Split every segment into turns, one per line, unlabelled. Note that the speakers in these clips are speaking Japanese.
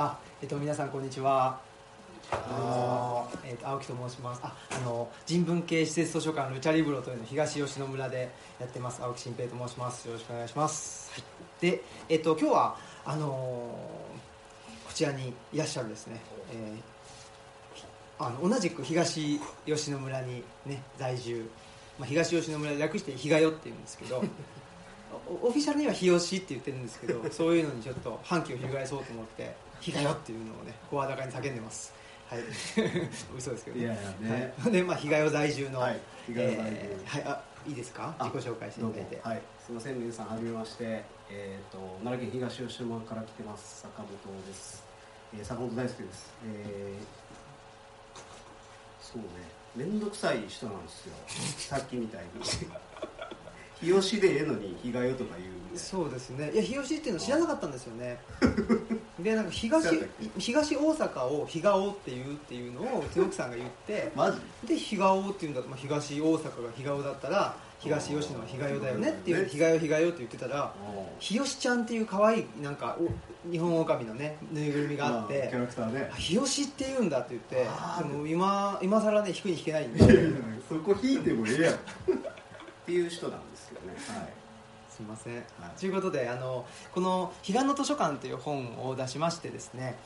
あ、えっと皆さんこんにちは。あのえっと青木と申します。あ、あの人文系施設図書館ルチャリブロというのを東吉野村でやってます青木新平と申します。よろしくお願いします。はい。で、えっと今日はあのこちらにいらっしゃるですね。えーあの同じく東吉野村にね在住、まあ、東吉野村で略して日がよって言うんですけど おオフィシャルには日吉って言ってるんですけどそういうのにちょっと反旗を翻そうと思って日がよっていうのをね声高に叫んでます。はい。嘘ですけど
いやいやね。
はい、でまあ日がよ在住の、
はい。日がよ在住。
えーはい。あいいですか？
あ
自己紹介していただいて
はい。すみません皆さんはじめまして。えっ、と奈良県東吉野から来てます坂本です、えー、坂本大輔です。えー、そうね。面倒くさい人なんですよ。さっきみたいに。日吉でええのに日がよとか言う
そうですね。いや日吉っていうの知らなかったんですよね でなんか東東大阪を日がおっていうっていうのをうちの奥さんが言って で日がおっていうんだと、まあ、東大阪が日がおだったら東吉野は日がよだよねっていう日がよ日がよって言ってたら日吉ちゃんっていう可愛いなんかお日本狼のねぬいぐるみがあっ
まあキ
て
ャラクターね。
あ日吉って言うんだって言ってでも今今更ね弾くに弾けないんで。
そこ引いてもええやん。っていう人なんですよね。はい
すいません、
はい。
ということであのこの「彼岸の図書館」という本を出しましてですね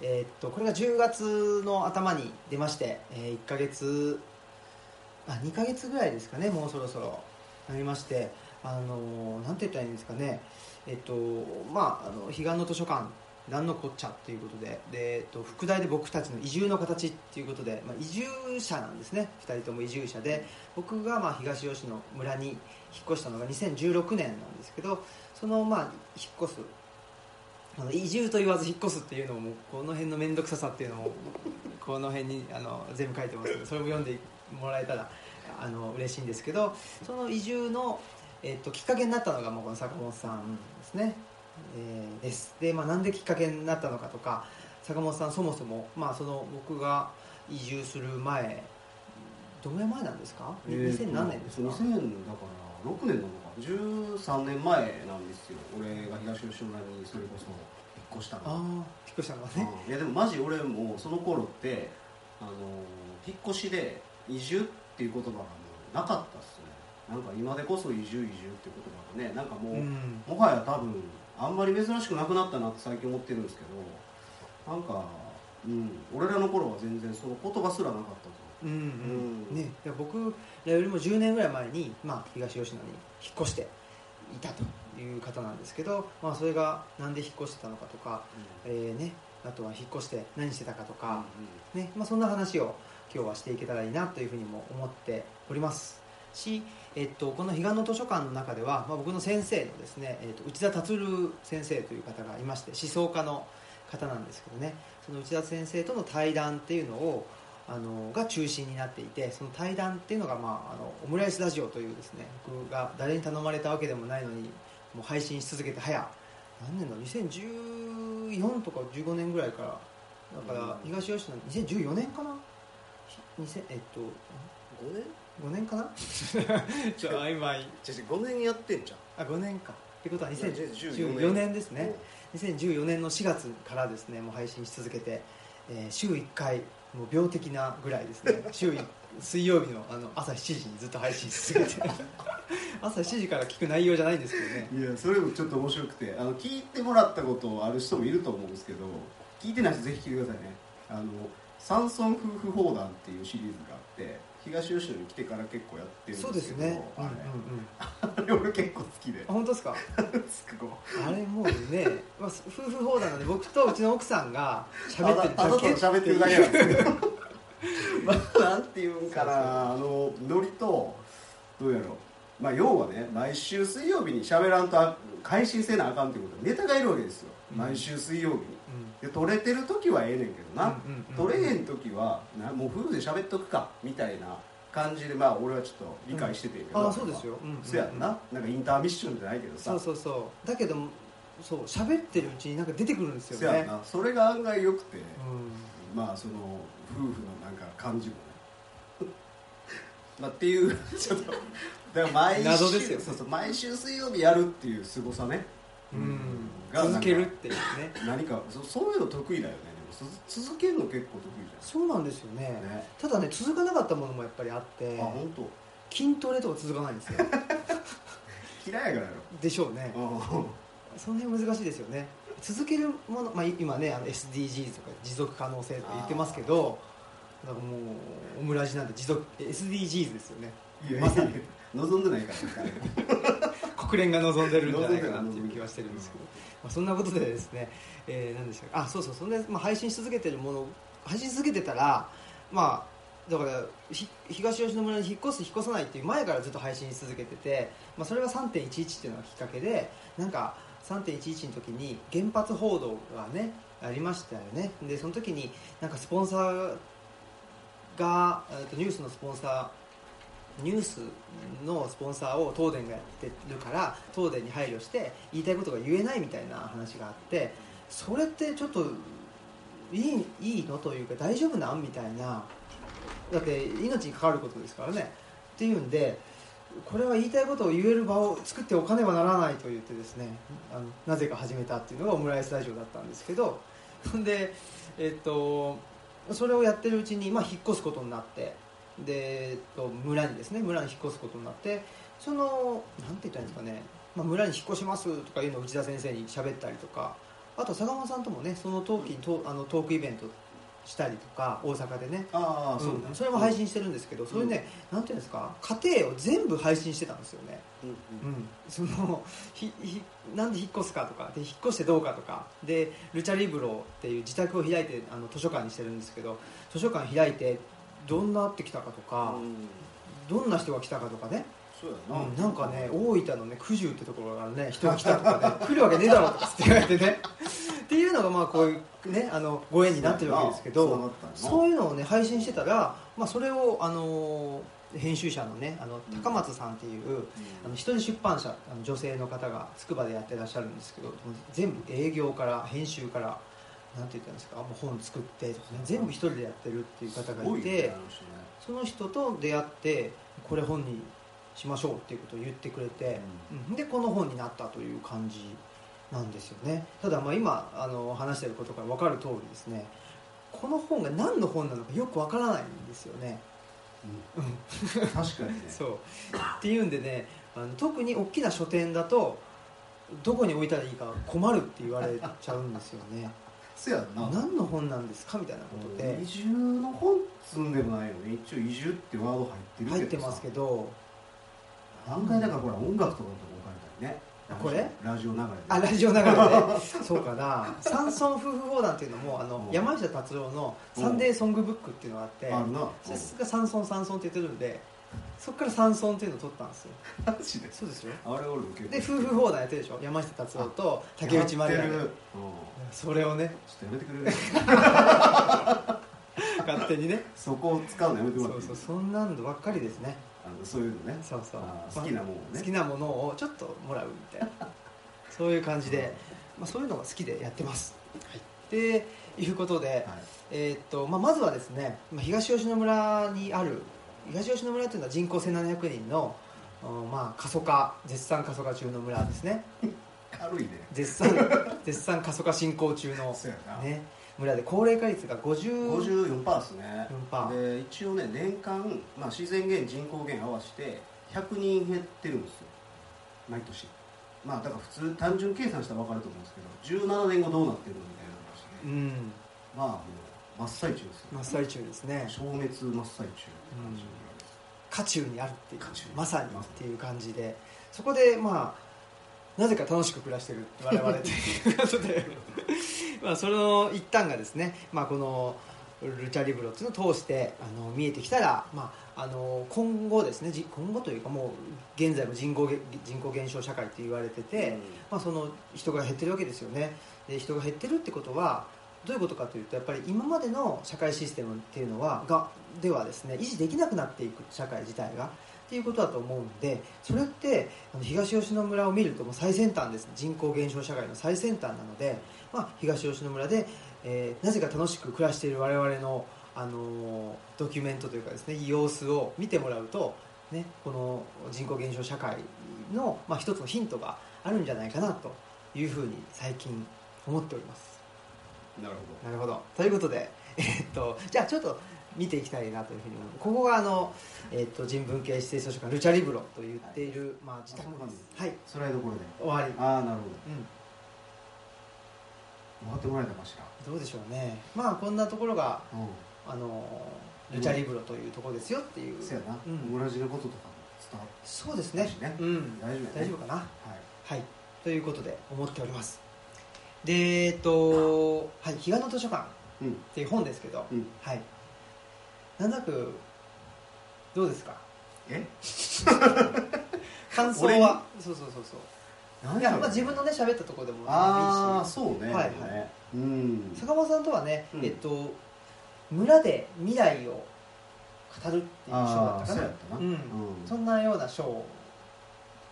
えーっとこれが10月の頭に出まして、え1ヶ月あ2ヶ月ぐらいですかねもうそろそろなりましてあのなんて言ったらいいんですかねえっとまああの彼岸の図書館何のこっちゃっていうことで。で、えっと、副題で僕たちの移住の形っていうことで、まあ、移住者なんですね。2人とも移住者で。僕がまあ東吉野村に引っ越したのが2016年なんですけどそのまあ引っ越すあの移住と言わず引っ越すっていうのもこの辺の面倒くささっていうのをこの辺にあの全部書いてますのでそれも読んでもらえたらあの嬉しいんですけどその移住の、えっときっかけになったのがもうこの坂本さんですね、えーですで、まあ、なんできっかけになったのかとか坂本さんそもそも、まあ、その僕が移住する前どのぐらい前なんですか、
えーと
2000何年ですか
？2000だから6年なのか13年前なんですよ。俺が東吉野村にそれこそ引っ越したの
ああ引っ越したのはね。
うん。いやでもマジ俺もその頃ってあの引っ越しで移住っていう言葉がもうなかったっすね。なんか今でこそ移住移住って言葉がねなんかもう、
うん。
もはや多分あんまり珍しくなくなったなって最近思ってるんですけどなんか、うん、俺らの頃は全然その言葉すらなかったと。
うんうん。
うん。
ね、僕らよりも10年ぐらい前に、まあ、東吉野に引っ越していたという方なんですけど、まあ、それがなんで引っ越してたのかとか、えーね、あとは引っ越して何してたかとか、ねまあ、そんな話を今日はしていけたらいいなというふうにも思っております。し、えっと、この彼岸の図書館の中では、まあ、僕の先生のですね、えっと、内田達先生という方がいまして思想家の方なんですけどね。その内田先生との対談っていうのをあのが中心になっていてその対談っていうのが、まあ、あのオムライスラジオというですね僕が誰に頼まれたわけでもないのにもう配信し続けて早何年だ？2014とか15年ぐらいから。だから
うん。
東吉野2014年かな？2000えっと
5年
？5年かな？ちょ曖昧。
じゃ5年やってんじゃん。
あ5年か。ってことは
2014
2014年。ですね。2014年の4月からですねもう配信し続けて、えー週1回もう病的なぐらいですね。週一水曜日のあの朝7時にずっと配信し続けて。朝7時から聞く内容じゃないんですけどね。
いやそれもちょっと面白くてあの聞いてもらったことある人もいると思うんですけど聞いてない人ぜひ聞いてくださいね。あの山村夫婦砲弾っていうシリーズがあって東吉野に来てから結構やってるんですけど
そうですね。うんうんうん。
あれあれ俺結構好きで。
あ本当ですか？あれもうね、まあ、夫婦砲弾なんで僕とうちの奥さんが喋ってる
ただ
だけ
喋ってるだけなんですけど。ま あ なんていうんかなあのノリとどうやろう。まあ要はね毎週水曜日に喋らんとあ配信せなあかんっていうことでネタがいるわけですよ、
うん。
毎週水曜日に。
うん。
で撮れてる時はええねんけどな、
うんうんうん。
撮れへん時はなもう夫婦で喋っとくかみたいな感じでまあ俺はちょっと理解しててんけど、
ああそうですよ、うん。うん。うん
そうやんな。なんかインターミッションじゃないけどさ。
そうそうそう。だけどそう喋ってるうちになんか出てくるんですよね。
そうやんな。それが案外良くて、
うん。
まあその夫婦のなんか感じもね。まあっていう ちょっとだから毎週
謎ですよ
そうそう毎週水曜日やるっていう凄さね。
うん。
が
続けるっていうね。
何かそそういうの得意だよね続けるの結構得意
そうなんですよね。
じゃんね。
ただね続かなかったものもやっぱりあって
あ本当？
筋トレとか続かないんですよ。
嫌いやからや
でしょうね。
ろ
その辺難しいですよね。続けるもの、まあ、今ねあの SDGs とか持続可能性とか言ってますけどだからもうオムラジなんて持続 SDGs ですよね。まさに。
望んでないから
国連が望んでるんじゃないかなっていう気はしてるんですけど、まあ、そんなことでですね、えー、何でしたか。あそうそうそんで、まあ、配信し続けてるもの配信し続けてたらまあだからひ東吉野村に引っ越す引っ越さないっていう前からずっと配信し続けてて、まあ、それが3.11っていうのがきっかけでなんか3.11の時に原発報道がねありましたよね。でその時になんかスポンサーが、えーとニュースのスポンサーニュースのスポンサーを東電がやってるから東電に配慮して言いたいことが言えないみたいな話があってそれってちょっといいいいのというか大丈夫なんみたいな。だって命に関わることですからね。っていうんでこれは言いたいことを言える場を作っておかねばならないと言ってですねあのなぜか始めたっていうのがオムライスラジオだったんですけどでえっとそれをやってるうちに、まあ、引っ越すことになってで、えっと、村にですね村に引っ越すことになってそのなんて言ったらいいんですかね、まあ、村に引っ越しますとかいうのを内田先生に喋ったりとかあと坂本さんともねそのトークにトあのトークイベントしたりとか大阪でね。
ああそうね。
うんそれも配信してるんですけど、そういうねなんていうんですか家庭を全部配信してたんですよね、
うん。
うん、そのひひなんで引っ越すかとかで引っ越してどうかとかでルチャリブロっていう自宅を開いてあの図書館にしてるんですけど図書館開いてどんなってきたかとか、
うん。
どんな人が来たかとかね、
そうやな、
うんなんかね大分のね九十ってところからね人が来たとかね 来るわけねえだろとかって言われてね。っていうのがまあこういうねあのご縁になってるわけですけど
そう
いうのをね配信してたら、まあ、それをあの編集者のねあの高松さんっていう、あの一人出版社あの女性の方が筑波でやってらっしゃるんですけど全部営業から編集からなんて言ったんですかもう本作ってとかね全部一人でやってるっていう方がいて、その人と出会ってこれ本にしましょうっていうことを言ってくれて、うん。でこの本になったという感じなんですよね。ただまあ今あの話してることから分かる通りですねこの本が何の本なのかよく分からないんですよね、
うん。確かにね。
そう。っていうんでねあの特に大きな書店だとどこに置いたらいいか困るって言われちゃうんですよね
そうやな。
何の本なんですかみたいなことで。
移住の本積んでもないのに一応移住ってワード入ってるけど
入ってますけど。
案外だからほら音楽とかと置かれたりね。
これ？
ラジオ流れで。
あラジオ流れで。そうかな「山村夫婦砲弾」っていうのもあの
うん。
山下達郎の「サンデーソングブック」っていうのがあって
あるな。
それが山村山村って言ってるんでそこから山村っていうのを取ったんですよ。
マジで？
そうですよ。
あれ俺受ける
で夫婦砲弾やってるでしょ？山下達郎と竹内まりや。で
やってる。うん。
それをね。
ちょっとやめてくれる？
勝手にね。
そこを使うのやめても
そう
らっていい？
そうそんなんばっかりですね。
あのそういうのね。
そうそう。
好きなものをね。
好きなものをちょっともらうみたいな。そういう感じで、まあ、そういうのが好きでやってます、でいうことで、
はい。
えーっとまあ、まずはですねまあ東吉野村にある東吉野村というのは人口1700人の、おまあ、過疎化絶賛過疎化中の村ですね。
軽いね。
絶賛 絶賛過疎化進行中の、ね、村で高齢化率が50
54%ですね。
4%
で一応ね年間、まあ、自然減人口減合わせて100人減ってるんですよ。毎年。まあだから普通単純計算したら分かると思うんですけど17年後どうなってるみたいな話で、
うん。
まあもう真っ最中ですよ
真っ最中ですね。
消滅真っ最中。
渦中にあるっていうまさにっていう感じで。そこでまあなぜか楽しく暮らしてる我々ということで。まあその一端がですね、まあ、このルチャリブロっていうのを通してあの見えてきたら、まあ、あの今後ですねじ今後というかもう現在も人口げ人口減少社会って言われてて、まあ、その人が減ってるわけですよね。で人が減ってるってことはどういうことかというとやっぱり今までの社会システムっていうのはがではですね維持できなくなっていく社会自体がっていうことだと思うのでそれってあの東吉野村を見るともう最先端です。人口減少社会の最先端なので、まあ、東吉野村で、えーなぜか楽しく暮らしている我々の、あのードキュメントというかですね様子を見てもらうと、ね、この人口減少社会の、まあ、一つのヒントがあるんじゃないかなというふうに最近思っております。
なる
なるほど。ということで、えーっとじゃあちょっと見ていきたいなというふうに思う。ここがあの、えーっと人文系指定図書館ルチャリブロと言っている、まあ、自宅です。はい。
それはどころで？
終わり。
ああなるほ
うん。
ど回ってもらえたかし
どうでしょうね。まあこんなところが
らう。ん
あのルチャリブロというところですよっていう。
そやな、
うん。
のこととかも伝わっ
そうですね。
ね。
うん。
大丈夫やね。
大丈夫かな。
はい。
はい。ということで思っておりますでえっとはい「彼岸の図書館」
うん。
っていう本ですけど、
うん。
はい。なんとなくどうですか？
え？
感想
俺に？
はそうそうそうそう。いや、まあ、自分のね喋ったところでも
ああ
いいし
そうね。
はいはい。
ねうん。
坂本さんとはね、
うん。
えっと村で未来を語るっていう賞だ
ああ
ったかな。
そうやったな、
うん。そんなような賞を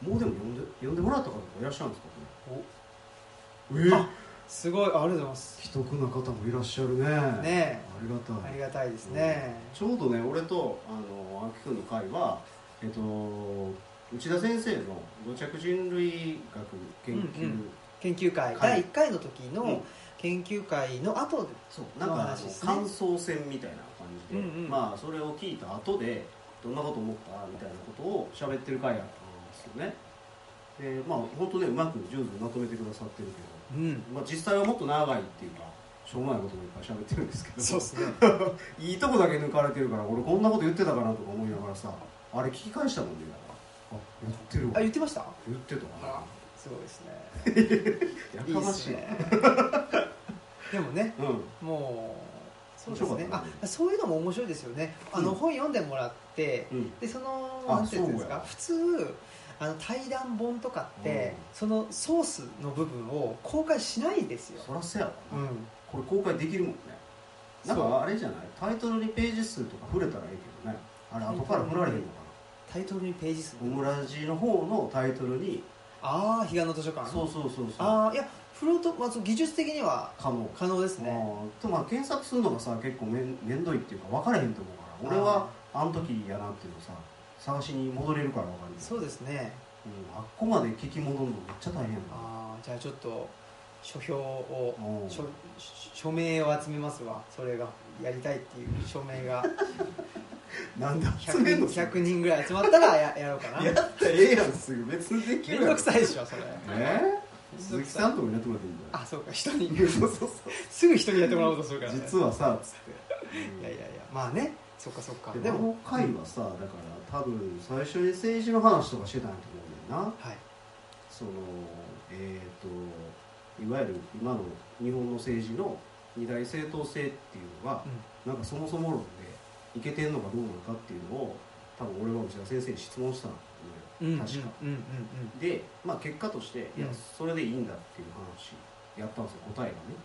もうでも呼んで呼んでもらった方もいらっしゃるんですか
お。
え
あすごい。ありがとうございます。
既得な方もいらっしゃるね。
ね
ありがたい。
ありがたいですね、
ちょうどね俺とあの秋君の会はえっと内田先生の土着人類学研究、
うんうん。研究会、
はい
第1回の時
うん。
の研究会の後で
そう。なんか感想戦みたいな感じで、
うんうん。
まあそれを聞いた後でどんなこと思ったみたいなことを喋ってる回やったんですよね。でまあ本当ねうまく上手にまとめてくださってるけ
うん。
ど、まあ、実際はもっと長いっていうかしょうもないこともいっぱい喋ってるんですけど。
そうですね。
いいとこだけ抜かれてるから俺こんなこと言ってたかなとか思いながらさあれ聞き返したもんねだか。らあ言ってるわ。
あ言ってました？
言ってた
あすごいですね。
やかましい。
ね。でもね
うん。
もうそうですね。
ね。
あそういうのも面白いですよね。あの、
うん。
本読んでもらって
うん。
でその
あ
なんていうんですか？普通あの対談本とかって、そのソースの部分を公開しないですよ、
そらせやわ。な、
うん、
これ公開できるもんね。なんかあれじゃない？タイトルにページ数とか触れたらいいけどね。あれ後から振られへんのか
タイトルにページ数。
なオムラジの方のタイトルに。
ああ彼岸の図書館。
そうそうそうそう。
ああいやフロート、まあ、技術的には
可能
可能ですね。
とまあ検索するのがさ結構めんめんどいっていうか分からへんと思うから。俺はあの時やなっていうのさ探しに戻れるから分かる
そうですね。
うん、あっこまで聞き戻るのめっちゃ大変やな。
ああじゃあちょっと書評を
うん。
署署名を集めますわ。それが。やりたいっていう署名が。
なんで集
100,
めんの？
人100人ぐらい集まったらややろうかな。
やったらええやんすぐ別にできるやん。
めんどくさいでしょそれ。
え？ー、鈴木さんとかにやってもらっていいんだよ。
あそうか人。に
そうそうそう。
すぐ人にやってもらおうとするから、ね、
実はさつって。
いやいやいやまあねそっかそっか。
で
でも
の回はさだから多分最初に政治の話とかしてたんやと思うんだよな。
はい。
そのえっ、といわゆる今の日本の政治の二大正当性っていうのが、なんかそもそも論でいけてんのかどうなのかっていうのを多分俺は内田先生に質問したの
うんうん
よ、確か、
うんうん。
で、まあ、結果として、いや
うん
それでいいんだっていう話やったんですよ答えがね。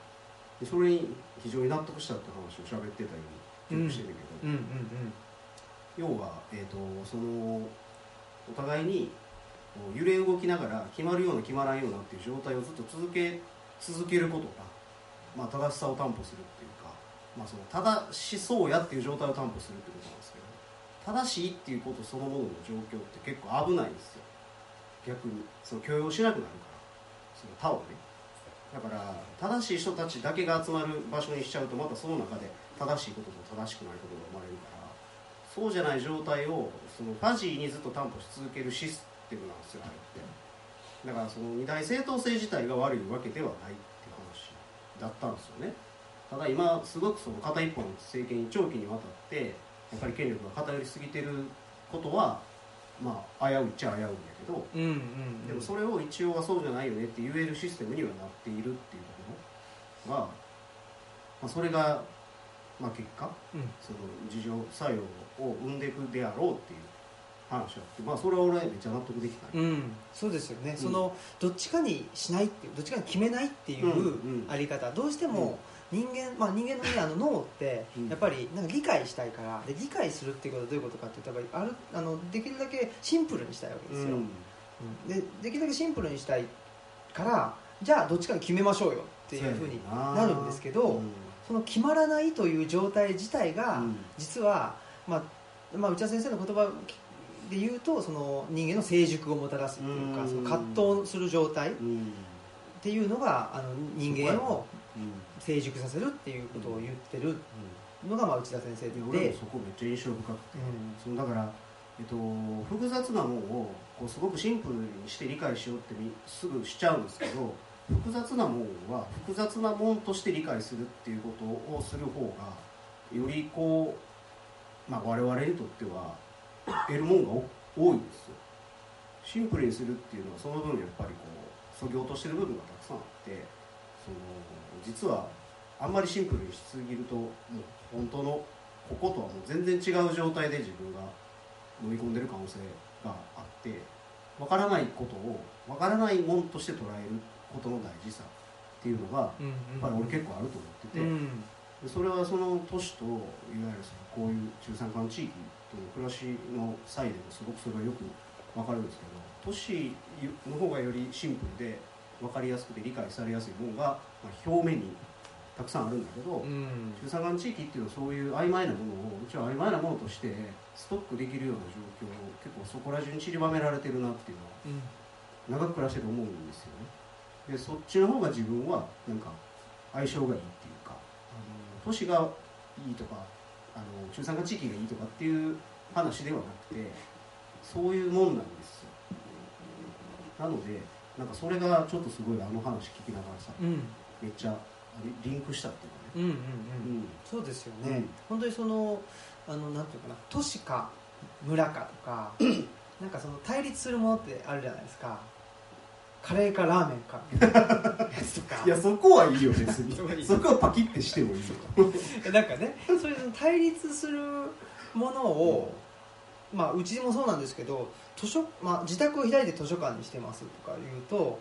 でそれに非常に納得したって話を喋ってたように記憶してるけど、
うんうんうん
要は、えー、とそのお互いに揺れ動きながら決まるような決まらんようなっていう状態をずっと続け続けることが、まあ、正しさを担保するっていうか、まあ、その正しそうやっていう状態を担保するってことなんですけど正しいっていうことそのものの状況って結構危ないんですよ。逆にその許容しなくなるからその他をねだから正しい人たちだけが集まる場所にしちゃうとまたその中で正しいことと正しくないことが生まれるからそうじゃない状態をそのファジーにずっと担保し続けるシステムなんですよあれって。だからその二大正当性自体が悪いわけではないっていう話だったんですよね。ただ今すごくその片一方の政権に長期にわたってやっぱり権力が偏りすぎてることはまあ危ういっちゃ危ういんだけど
うんうんうん。
でもそれを一応はそうじゃないよねって言えるシステムにはなっているっていうところが、まあ、それが、まあ、結果
うん。
その自浄作用を生んでいくであろうっていう話があってまあそれは俺はめっちゃ納得できた、
うん、そうですよね、
ん。
そのどっちかにしないっていうどっちかに決めないっていう
うんうん。
あり方、どうしても人間、まあ、人間の,、ね、あの 脳って
うん。
やっぱりなんか理解したいからで理解するっていうことはどういうことかっていうとやっぱりあるあのできるだけシンプルにしたいわけですよ、うん。でできるだけシンプルにしたいからじゃあどっちかに決めましょうよっていうふうにな。るんですけど、
うん
その決まらないという状態自体が、
うん。
実は、まあまあ、内田先生の言葉で言うとその人間の成熟をもたらすっていうか、
うん。
その葛藤する状態っていうのがあの人間を
うん。
成熟させるっていうことを言ってるのがまあ内田先生
で
で
俺もそこめっちゃ印象深くて、そのだから、えっと、複雑なものをこうすごくシンプルにして理解しようってみすぐしちゃうんですけど複雑なものは複雑なものとして理解するっていうことをする方がよりこう、まあ、我々にとっては得るものが多いんですよ。シンプルにするっていうのはその分やっぱりこうそぎ落としてる部分がたくさんあってその実はあんまりシンプルにしすぎるともう本当のこことはもう全然違う状態で自分が飲み込んでる可能性があってわからないことをわからないものとして捉えることの大事さっていうのがや
うんうん。
っぱり俺結構あると思ってて、
うん。
でそれはその都市といわゆるそのこういう中山間地域との暮らしの際でもすごくそれがよくわかるんですけど都市の方がよりシンプルで分かりやすくて理解されやすいものが、まあ、表面にたくさんあるんだけど、
うん。
中山間地域っていうのはそういう曖昧なものをうちは曖昧なものとしてストックできるような状況を結構そこら中に散りばめられてるなっていうのは長く暮らしてて思うんですよねでそっちの方が自分はなんか相性がいいっていうかあの都市がいいとかあの中山間地域がいいとかっていう話ではなくてそういうもんなんですよ。なのでなんかそれがちょっとすごいあの話聞きながらさ
うん。
めっちゃリリンクしたっていう
うんうんうん。
かね、うん。
そうですよね、
うん
本当にそのあのなんていうかな都市か村かとか なんかその対立するものってあるじゃないですかカレーかラーメンかやつとか。
いやそこはいいよ別
そこはいい
にそこはパキッてしてもいいよ。
なんかねそういう対立するものを、まあうちもそうなんですけど図書、まあ、自宅を開いて図書館にしてますとか言うと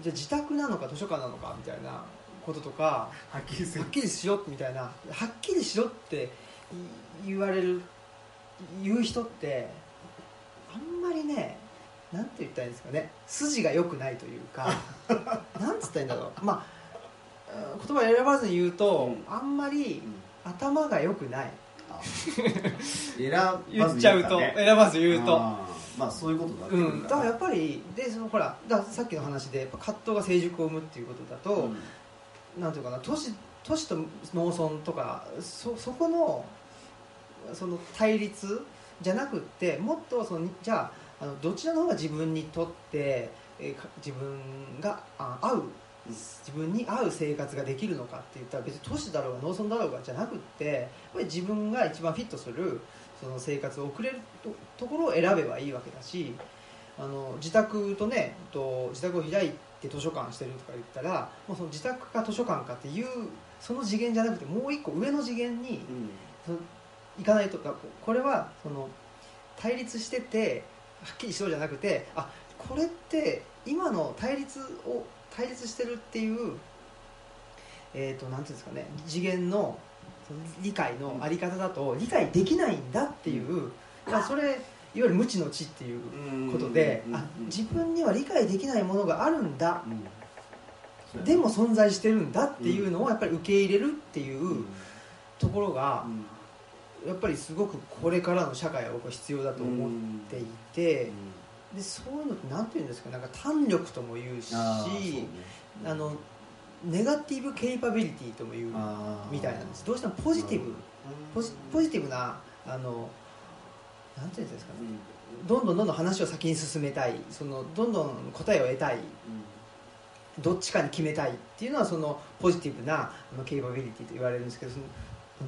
じゃあ自宅なのか図書館なのかみたいなこととか
はっきり
はっきりしろみたいな。はっきりしろって言われる言う人ってあんまりねなんて言ったらいいんですかね。筋が良くないというか。なんつったらいいんだろう。まあうん言葉選ばずに言うと、
う
あんまり頭が良くない。
選ばず
言っちゃうと
ね
選ばず言うと。
まあそういうことだ
うん、だからやっぱりでそのほらださっきの話でやっぱ葛藤が成熟を生むっていうことだと、なんていうかな都市都市と農村とかそそこのその対立じゃなくってもっとそのじゃああのどちらの方が自分にとって、え自分があ合う自分に合う生活ができるのかって言ったら別に都市だろうが農村だろうがじゃなくってやっぱり自分が一番フィットするその生活を送れるとところを選べばいいわけだしあの自宅とねと自宅を開いて図書館してるとか言ったらもうその自宅か図書館かっていうその次元じゃなくてもう一個上の次元に
うん。
その行かないとだこれはその対立しててはっきりしろじゃなくてあこれって今の対立を対立してるっていうえー、となんていうんですかね次元の理解のあり方だと理解できないんだっていう、まあ、それいわゆる無知の知っていう
うん。
ことで、
うん。
あ自分には理解できないものがあるんだ。
うん。
でも存在してるんだっていうのをやっぱり受け入れるっていう
うん。
ところが
うん
やっぱりすごくこれからの社会は僕は必要だと思っていてでそういうのって何て言うんですか？なんか胆力とも言うし
あ
のネガティブケイパビリティとも言うみたいなんです。どうしてもポジティブ。ポジポジティブなあのなんていうんですか？ねどんどんどんどん話を先に進めたい。そのどんどん答えを得たい。どっちかに決めたいっていうのはそのポジティブなあのケイパビリティと言われるんですけどその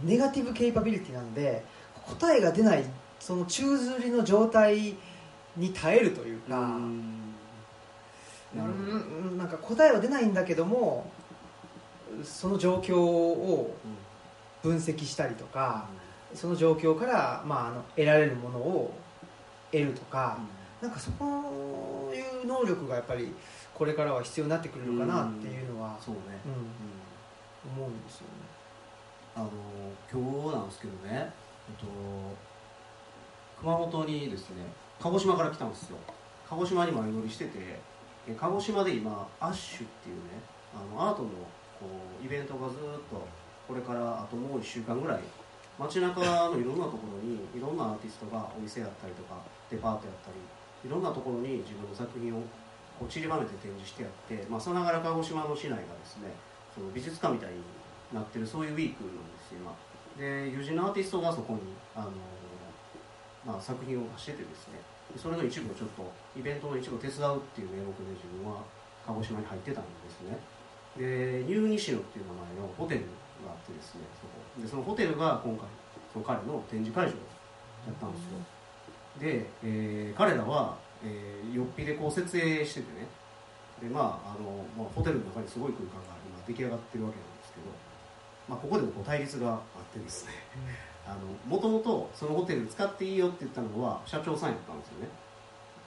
ネガティブケイパビリティなので答えが出ないその宙づりの状態に耐えるというか、
うん。な
んなんか答えは出ないんだけどもその状況を分析したりとかその状況から、まあ、あの得られるものを得るとか、なんかそういう能力がやっぱりこれからは必要になってくるのかなっていうのは、
そうね。
うん。思うんですよね。
あの今日なんですけどね、えっと、熊本にですね鹿児島から来たんですよ。鹿児島に前乗りしてて鹿児島で今アッシュっていうねあのアートのこうイベントがずっとこれからあともう1週間ぐらい街中のいろんなところにいろんなアーティストがお店やったりとかデパートやったりいろんなところに自分の作品をこう散りばめて展示してやって、まあ、さながら鹿児島の市内がですねその美術館みたいになってるそういうウィークなんですよ今。で友人のアーティストがそこにあの、まあ、作品を出しててですね。でそれの一部をちょっとイベントの一部を手伝うっていう名目で自分は鹿児島に入ってたんですね。でニューニシノっていう名前のホテルがあってですねそこ。でそのホテルが今回その彼の展示会場だったんですよ。で、えー彼らは、えー、よっぴでこう設営しててね。でまああの、まあ、ホテルの中にすごい空間が今出来上がってるわけなんまあ、ここでもこう対立があってですねもともとそのホテル使っていいよって言ったのは社長さんやったんですよね。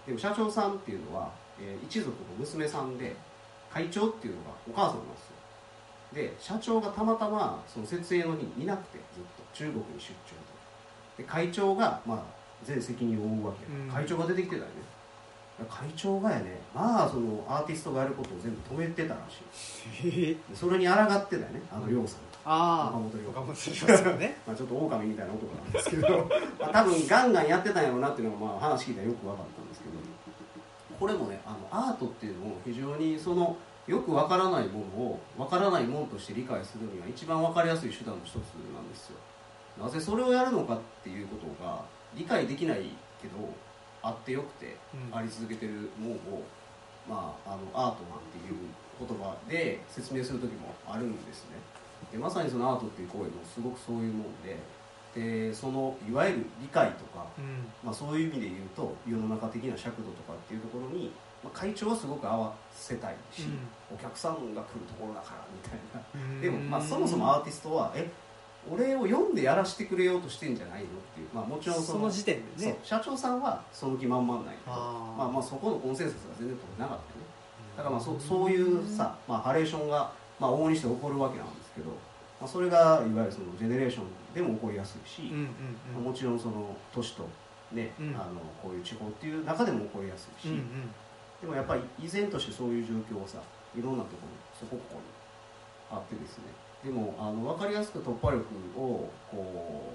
でも社長さんっていうのは、えー一族の娘さんで会長っていうのがお母さんなんですよ。で社長がたまたまその設営の日にいなくてずっと。中国に出張でで会長がまあ全責任を負うわけ、
うん。
会長が出てきてたよね。会長がやねまあそのアーティストがやることを全部止めてたらしい。それに抗ってたよねあの亮さん
ああ
岡本亮
岡本亮ですよね。
まあ、ちょっと狼みたいな男なんですけど。まあ多分ガンガンやってたんやろうなっていうのがまあ話聞いたらよく分かったんですけど。これもねあのアートっていうのを非常にそのよく分からないものを分からないものとして理解するには一番分かりやすい手段の一つなんですよ。なぜそれをやるのかっていうことが理解できないけどあってよくて
うん。
あり続けてるものを、まあ、あのアートなんていう言葉で説明する時もあるんですねでまさにそのアートっていう行為もすごくそういうもんででそのいわゆる理解とか、
うん。
まあ、そういう意味で言うと世の中的な尺度とかっていうところに、まあ、会長はすごく合わせたいし、お客さんが来るところだからみたいな。
うん。
でも、まあ、そもそもアーティストはえ俺を読んでやらせてくれようとしてんじゃないのっていう、まあ、もちろんその
時点でね。
社長さんはその気満々なんやけどまあ、まあそこのコンセンサスが全然取れなかったよね。だからまあそそういうさ、まあ、ハレーションが、まあ、往々にして起こるわけなんですけど、まあ、それがいわゆるそのジェネレーションでも起こりやすいし、
うんうんうん。
まあもちろんその都市と、ね
うん。
あのこういう地方っていう中でも起こりやすいし、
うんうん。
でもやっぱり依然としてそういう状況をさいろんなところにそこここにあってですね。でもあの分かりやすく突破力をこ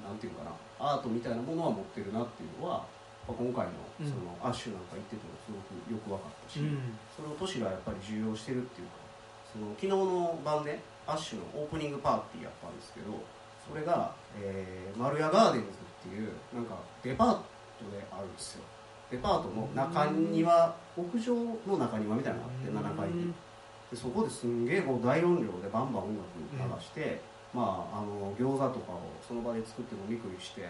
うなんていうかなアートみたいなものは持ってるなっていうのは、まあ今回の
うん。
そのアッシュなんか行っててもすごくよく分かったし、
うん。
それを都市がやっぱり重要してるっていうかその昨日の晩ねアッシュのオープニングパーティーやったんですけどそれが、えー、丸屋ガーデンズっていうなんかデパートであるんですよ。デパートの中庭屋上の中庭みたいなのがあって7階に。でそこですんげえ大音量でバンバン音楽流して、まああの餃子とかをその場で作って飲み食いして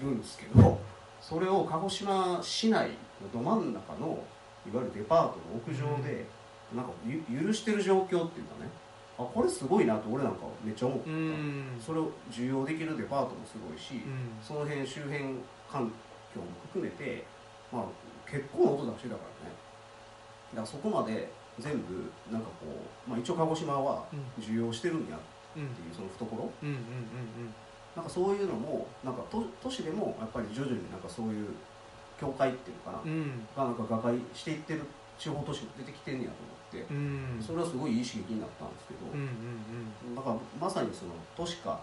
るんですけどそれを鹿児島市内のど真ん中のいわゆるデパートの屋上でなんかゆ許してる状況っていうかね。あこれすごいなと俺なんかめっちゃ思った、
うん。
それを需要できるデパートもすごいし、
うん。
その辺周辺環境も含めて、まあ、結構な音出してたからね。だからそこまで全部なんかこう、まあ、一応鹿児島は需要してるんやって
うん。
いうその懐なんかそういうのもなんか都都市でもやっぱり徐々になんかそういう境界っていうのかな、がなんか瓦解していってる地方都市も出てきてんねやと思って、
うん。
それはすごいいい刺激になったんですけど、
うんうん
だからまさにその都市か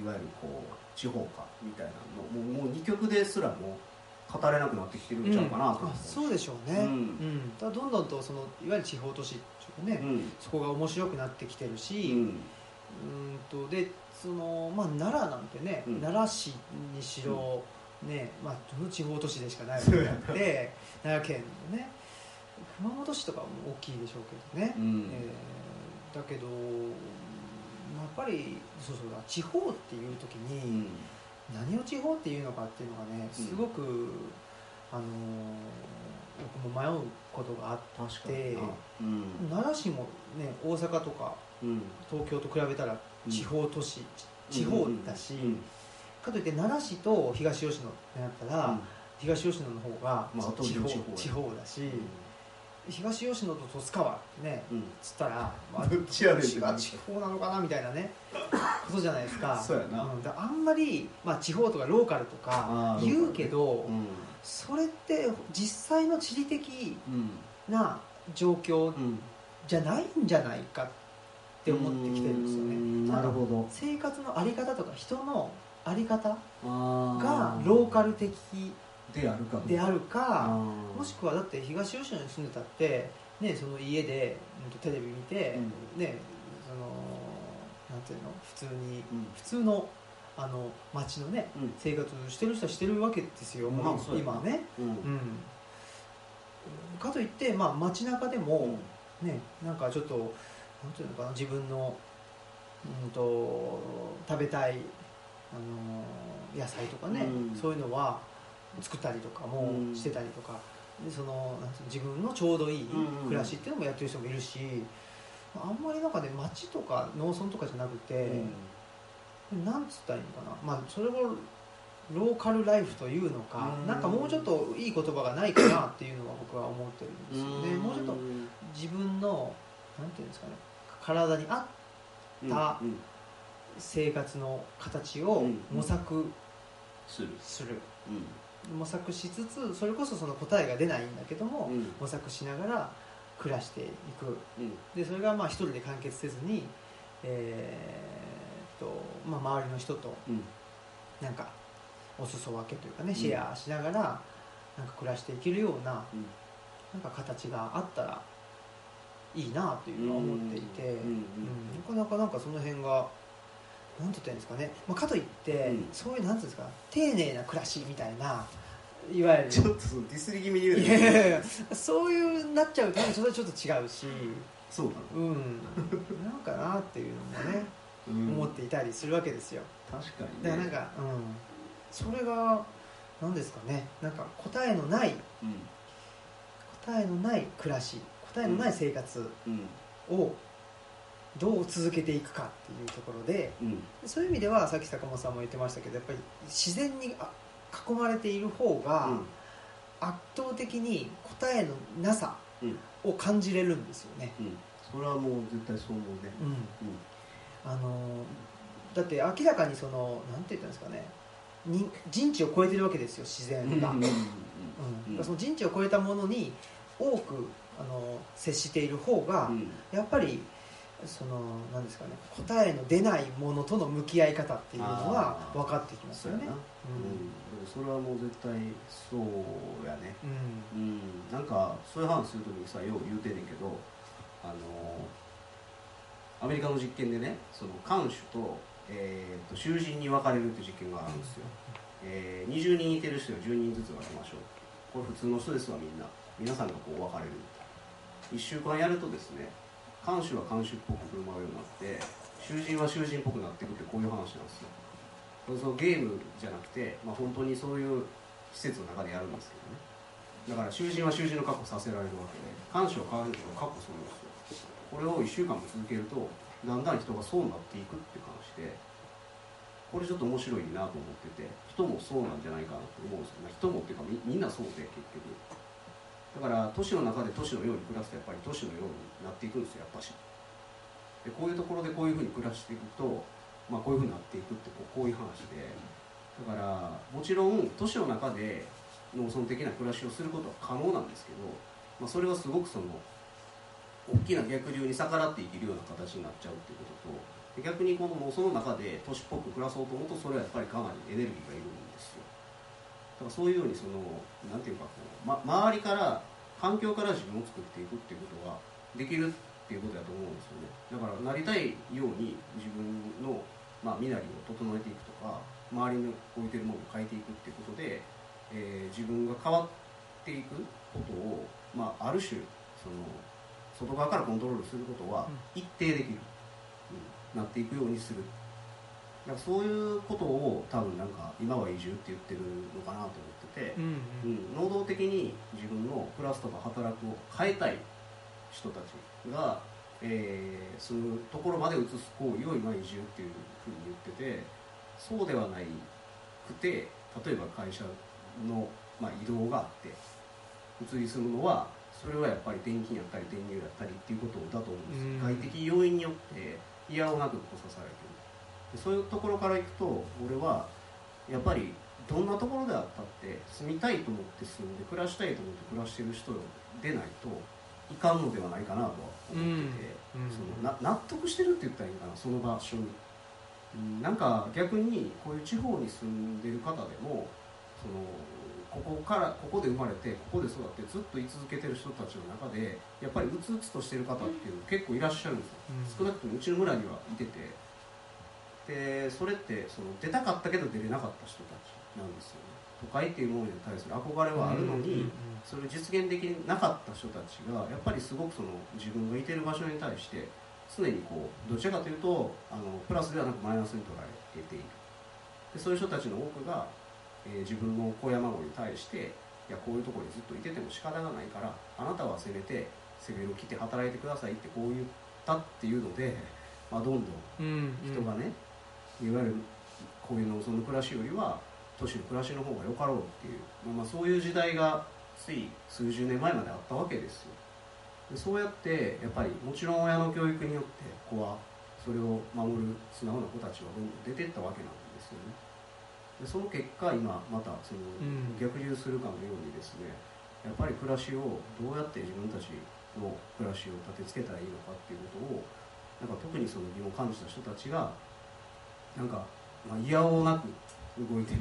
いわゆるこう地方かみたいなのもうもう二極ですらも語れなくなってきてるんちゃうかなと思
あ
って、
そうでしょうね、
うん。
うん。だどんどんとそのいわゆる地方都市ね、
うん。
そこが面白くなってきてるし、
うん。
うんとでそのまあ奈良なんてね、
うん。
奈良市にしろ、ねまあ地方都市でしかないわけであって奈良県のね熊本市とかも大きいでしょうけどね、
うん。
えーだけど、まあやっぱりそうそうだ地方っていう時に、
うん。
何を地方っていうのかっていうのがねすごく、あのー僕も迷うことがあって奈良市もね大阪とか
うん。
東京と比べたら地方都市、地方だし、
うん。
かといって奈良市と東吉野ってなったら、東吉野の方が
まあ
地方,、
地
方だし、東吉野と十津川ね
うん。
つったら、まあ、
どっちやねん
地方なのかなみたいなね ことじゃないですか。
そうやな。
うん、あんまり、まあ、地方とかローカルとか言うけど、
うん。
それって実際の地理的
うん。
な状況
うん。
じゃないんじゃないかって思ってきてるんですよ
うん。
ね
なるほど。
生活のあり方とか人のあり方
が
がローカル的
であるか
である
あ
か
ー
もしくはだって東吉野に住んでたって、ね、その家でうんとテレビ見て、ねそのなんていうの普通に
うん。
普通のあの街のね
うん。
生活してる人はしてるわけですよ、
まあ
今ね、
うん。
うん、かといって、まあ、街中でも、ねなんかちょっとなんていうのかな自分のうんと食べたいあの野菜とかね、
うん。
そういうのは作ったりとかも
うん
してたりとか、でそのなんていうの自分のちょうどいい
うんうん。
暮らしっていうのもやってる人もいるし、あんまりなんかね街とか農村とかじゃなくて、なんつったらいいのかな、まあ、それをローカルライフというのか、
うん。
なんかもうちょっといい言葉がないかなっていうのは僕は思ってるんですよね。もうちょっと自分のなんていうんですかね体に合った
うんうん。
生活の形を
うん。
模索
する。
する、
う
模索しつつそれこそその答えが出ないんだけども、
んうん。
模索しながら暮らしていく。
うん。
でそれがまあ一人で完結せずに、えーっとまあ、周りの人と
うん。
なんかお裾分けというかねシェアしながらなんか暮らしていけるような
うん。
なんか形があったらいいなというのは思っていて、
うん
なかなかなんかその辺がなんて言ったらいいんですかね、まあ、かといって、
うん。
そういうなんていうんですか丁寧な暮らしみたいな いわゆる。
ちょっとそのディスり気味に言う
そういうなっちゃうとそれはちょっと違うし。
そうだ
うん。なんかなっていうのもね、
な
思っていたりするわけですよ。
確かにね。
だからなんか、うん、それが何ですかね。なんか答えのない
うん。
答えのない暮らし答えのない生活
うん。
をどう続けていくかっていうところで
うん。
そういう意味ではさっき坂本さんも言ってましたけどやっぱり自然にあ囲まれている方が圧倒的に答えのなさ
うん。
を感じれるんですよね、
うん。それはもう絶対そう思うね。
うん、あのだって明らかにそのなんて言ったんですかね。に人知を超えてるわけですよ自然が、
うん。
うん。
うん。
その人知を超えたものに多くあの接している方が、
うん。
やっぱりそのなんですかね答えの出ないものとの向き合い方っていうのは分かってきますよね。
そうん。それはもう絶対そうやね。
うん。
うん。なんかそういう話するときにさよう言うてんねんけどあのアメリカの実験でねその看守と,、えー、と囚人に分かれるっていう実験があるんですよ、えー20人いてる人を10人ずつ分けましょう。これ普通の人ですわみんな。皆さんがこう分かれる1週間やるとですね看守は看守っぽく振る舞うようになって囚人は囚人っぽくなっていくってこういう話なんですよ。そのゲームじゃなくて、まあ、本当にそういう施設の中でやるんですけどね。だから囚人は囚人の格好させられるわけで看守は看守の格好するんですよ。これを1週間も続けるとだんだん人がそうなっていくっていう話でこれちょっと面白いなと思ってて人もそうなんじゃないかなと思うんですよ。ね人もっていうかみみんなそうで結局。だから都市の中で都市のように暮らすとやっぱり都市のようになっていくんですよやっぱし。でこういうところでこういうふうに暮らしていくと、まあ、こういうふうになっていくってこうこういう話で。だからもちろん都市の中で農村的な暮らしをすることは可能なんですけど、まあ、それはすごくその大きな逆流に逆らって生きるような形になっちゃうっていうことと逆にこの農村の中で都市っぽく暮らそうと思うとそれはやっぱりかなりエネルギーがいるんで。からそういうようにそのなんていうかこう、ま、周りから環境から自分を作っていくっていうことができるっていうことだと思うんですよね。だからなりたいように自分の、まあ、身なりを整えていくとか周りに置いてるものを変えていくっていうことで、えー自分が変わっていくことを、まあ、ある種その外側からコントロールすることは一定できる、うん。なっていくようにするだからそういうことを多分なんか今は移住って言ってるのかなと思ってて、
うん
うん、能動的に自分の暮らすとか働くを変えたい人たちが、えー、住むところまで移す行為を今移住っていうふうに言っててそうではないくて例えば会社の、まあ、移動があって移り住むのはそれはやっぱり転勤やったり転入やったりっていうことだと思うんです、
うん。
外的要因によって嫌をなく来さされてそういうところからいくと俺はやっぱりどんなところであったって住みたいと思って住んで暮らしたいと思って暮らしてる人でないといかんのではないかなとは思ってて、
うん。うん。
そのな納得してるって言ったらいいのかなその場所に、うん、なんか逆にこういう地方に住んでる方でもそのここからここで生まれてここで育ってずっと居続けてる人たちの中でやっぱりうつうつとしてる方っていうの結構いらっしゃるんですよ、少なくともうちの村にはいててでそれってその出たかったけど出れなかった人たちなんですよね。都会っていうものに対する憧れはあるのに、それ実現できなかった人たちがやっぱりすごくその自分がいてる場所に対して常にこうどちらかというとあのプラスではなくマイナスに捉えている。でそういう人たちの多くが、えー、自分の子や孫に対していやこういうところにずっといてても仕方がないからあなたはせめて背広を着て働いてくださいってこう言ったっていうので、まあ、どんどん。人がね、いわゆるこういう農村の暮らしよりは都市の暮らしの方がよかろうっていう、まあ、まあそういう時代がつい数十年前まであったわけですよ。でそうやってやっぱりもちろん親の教育によって子はそれを守る素直な子たちはどんどん出てったわけなんですよね。でその結果今またその逆流するかのようにですねやっぱり暮らしをどうやって自分たちの暮らしを立て付けたらいいのかっていうことをなんか特にその疑問を感じた人たちがなんか、まあ、嫌おうなく動いてる。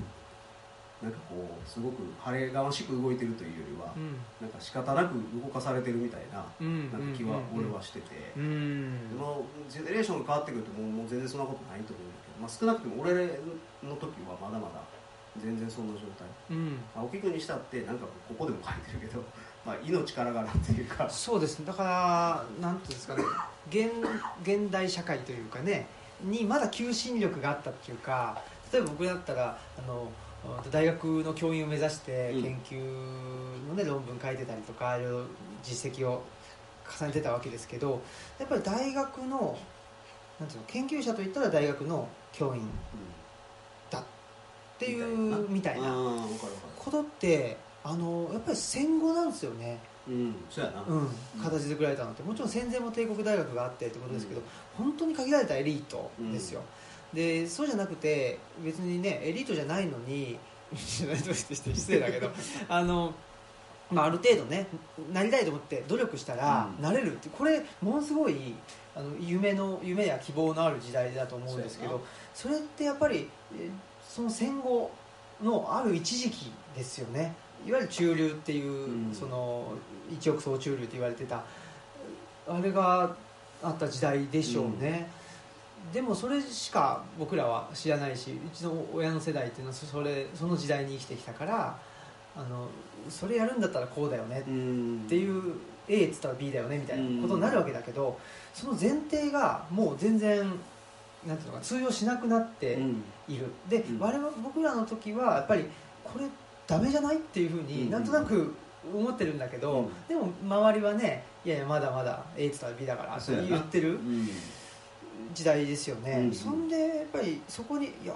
なんかこうすごく晴れがましく動いてるというよりは、うん、なんか仕方なく動かされてるみたいな,、なんか気は俺はしてて、うん、でもジェネレーションが変わってくるともうもう全然そんなことないと思うんだけど、まあ、少なくとも俺の時はまだまだ全然そんな状態、うん。まあ、沖君にしたってなんかここでも書いてるけど、まあ、命からがらっていうか。
そうです。ねだからなんていうんですかね。現現代社会というかねにまだ求心力があったっていうか例えば僕だったらあの大学の教員を目指して研究の、ね、論文書いてたりとかいろいろ実績を重ねてたわけですけどやっぱり大学のなんていうの研究者といったら大学の教員だっていうみたいな。ことってあのやっぱり戦後なんですよね。
うん、そうやな、う
ん、形作られたのってもちろん戦前も帝国大学があってってことですけど、うん、本当に限られたエリートですよ、うん、でそうじゃなくて別にねエリートじゃないのに じゃないとして失礼だけど あのまあ、ある程度ねなりたいと思って努力したらなれるってこれものすごいあの夢の夢や希望のある時代だと思うんですけどそれってやっぱりその戦後のある一時期ですよねいわゆる中流っていう、うん、その一億総中流って言われてたあれがあった時代でしょうね、うん。でもそれしか僕らは知らないしうちの親の世代っていうのはそれその時代に生きてきたからあのそれやるんだったらこうだよねっていう A っつったら B だよねみたいなことになるわけだけどその前提がもう全然なんていうのか通用しなくなっている、で我々僕らの時はやっぱりこれダメじゃない？っていうふうになんとなく思ってるんだけど、でも周りはねいやいやまだまだ A っつったら B だからって言ってる。時代ですよね、そんでやっぱりそこにいや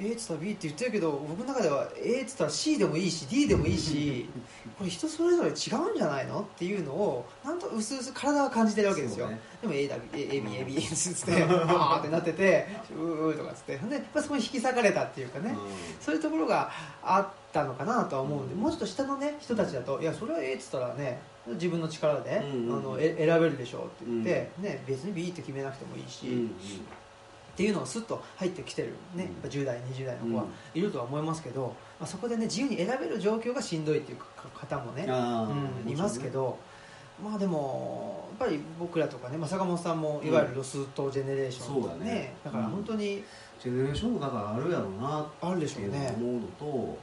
A っつったら B って言ってるけど僕の中では A っつったら C でもいいし D でもいいし これ人それぞれ違うんじゃないの？っていうのをなんと薄々体は感じてるわけですよ、ね、でも A だ ABAB っつってバーってなっててうーとかっつってでやっぱそこに引き裂かれたっていうかね、うん、そういうところがあったのかなとは思うんで、うん、もうちょっと下のね人たちだといやそれは A っつったらね自分の力で、うんうん、あのえ選べるでしょうって言って、うん、ね、別に B って決めなくてもいいし、うんうん、っていうのがスッと入ってきてる、ね、うん、10代20代の子はいるとは思いますけど、まあ、そこでね自由に選べる状況がしんどいっていう方もね、うん、いますけど。まあでもやっぱり僕らとかね、まあ、坂本さんもいわゆるロストジェネレーション、
うん、だね。
だから本当に、
ジェネレーションだからあるやろうな
あるでしょうね。
思うのと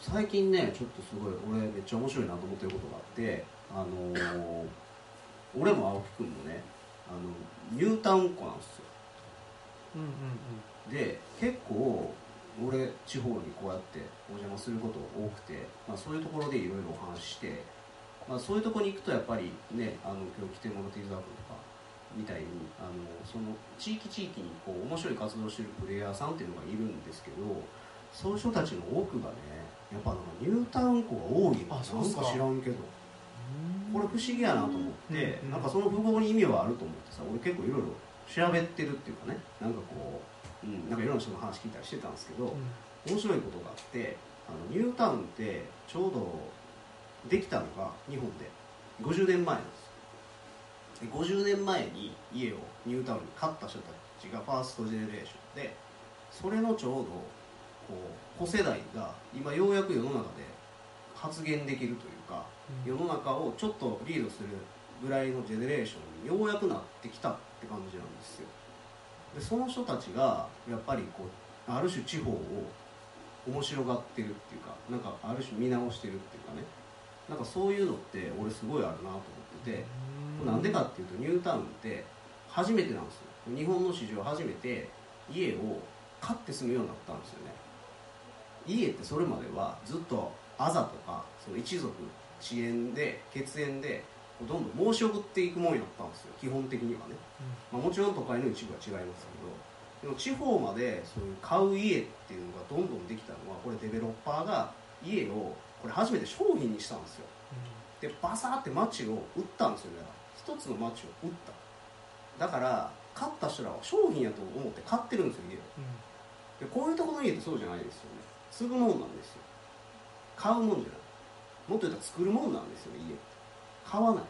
最近ねちょっとすごい俺めっちゃ面白いなと思ってることがあってあのー、俺も青木君もねあのニュータウン子なんですよ、うんうんうん、で結構俺地方にこうやってお邪魔すること多くて、まあ、そういうところでいろいろお話しして、まあ、そういうところに行くとやっぱりねあの今日来てもらって伊沢君とかみたいにあのその地域地域にこう面白い活動してるプレイヤーさんっていうのがいるんですけどそういう人たちの多くがねやっぱなんかニュータウン子が多いのなんか知らんけど。これ不思議やなと思って、なんかその符号に意味はあると思ってさ俺結構いろいろ調べてるっていうかねなんかこう、うん、なんかいろんな人の話聞いたりしてたんですけど、面白いことがあってあのニュータウンってちょうどできたのが日本で50年前なんです。で50年前に家をニュータウンに買った人たちがファーストジェネレーションでそれのちょうどこう子世代が今ようやく世の中で発言できるというか、世の中をちょっとリードするぐらいのジェネレーションにようやくなってきたって感じなんですよ。でその人たちがやっぱりこうある種地方を面白がってるっていうかなんかある種見直してるっていうかね。なんかそういうのって俺すごいあるなと思っててなんでかっていうとニュータウンって初めてなんですよ。日本の史上初めて家を買って住むようになったんですよね。家ってそれまではずっとあざとかその一族遅延で血縁でどんどん申し送っていくもんやったんですよ基本的にはね、まあ、もちろん都会の一部は違いますけどでも地方までそういう買う家っていうのがどんどんできたのはこれデベロッパーが家をこれ初めて商品にしたんですよ。でバサーって街を売ったんですよね。一つの街を売った。だから買った人らは商品やと思って買ってるんですよ家を。でこういうところの家ってそうじゃないですよね。継ぐもんなんですよ。買うもんじゃない。もっと言ったら作るもんなんですよ家。って買わない。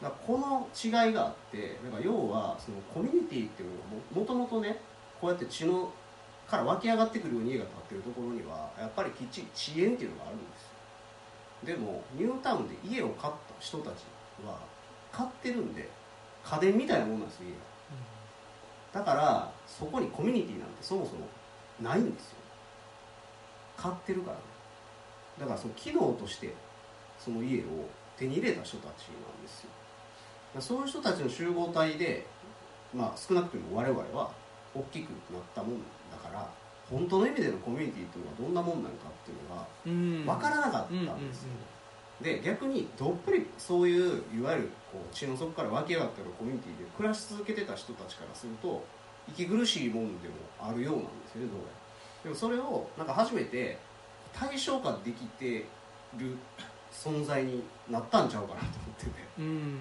だからこの違いがあってだから要はそのコミュニティっていうのがもともとねこうやって血のから湧き上がってくるように家が建ってるところにはやっぱりきっちり遅延っていうのがあるんですよ。でもニュータウンで家を買った人たちは買ってるんで家電みたいなもんなんですよ家が。だからそこにコミュニティなんてそもそもないんですよ。買ってるからね。だからその機能としてその家を手に入れた人たちなんですよ。そういう人たちの集合体で、まあ、少なくとも我々は大きくなったもんだから本当の意味でのコミュニティっていうのはどんなもんなのかっていうのが分からなかったんですよ、で逆にどっぷりそういういわゆるこう血の底から湧き上がってるコミュニティで暮らし続けてた人たちからすると息苦しいもんでもあるようなんですよねどうやら。でもそれをなんか初めて対象化できてる存在になったんちゃうかなと思ってて、
うん。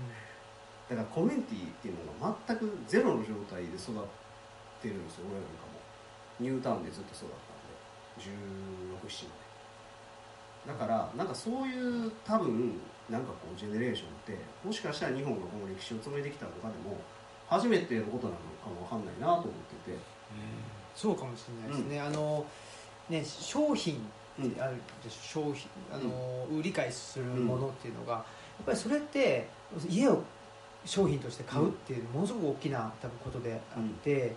だからコミュニティっていうのが全くゼロの状態で育ってるんですよ。俺なんかもニュータウンでずっと育ったんで。1617までだからなんかそういう多分なんかこうジェネレーションってもしかしたら日本がこの歴史を紡いできた中でも初めてのことなのかもわかんないなと思ってて。
そうかもしれないですね、あのね商品ってあるでしょ、商品あの、理解するものっていうのが、やっぱりそれって家を商品として買うっていうものすごく大きな多分ことであって、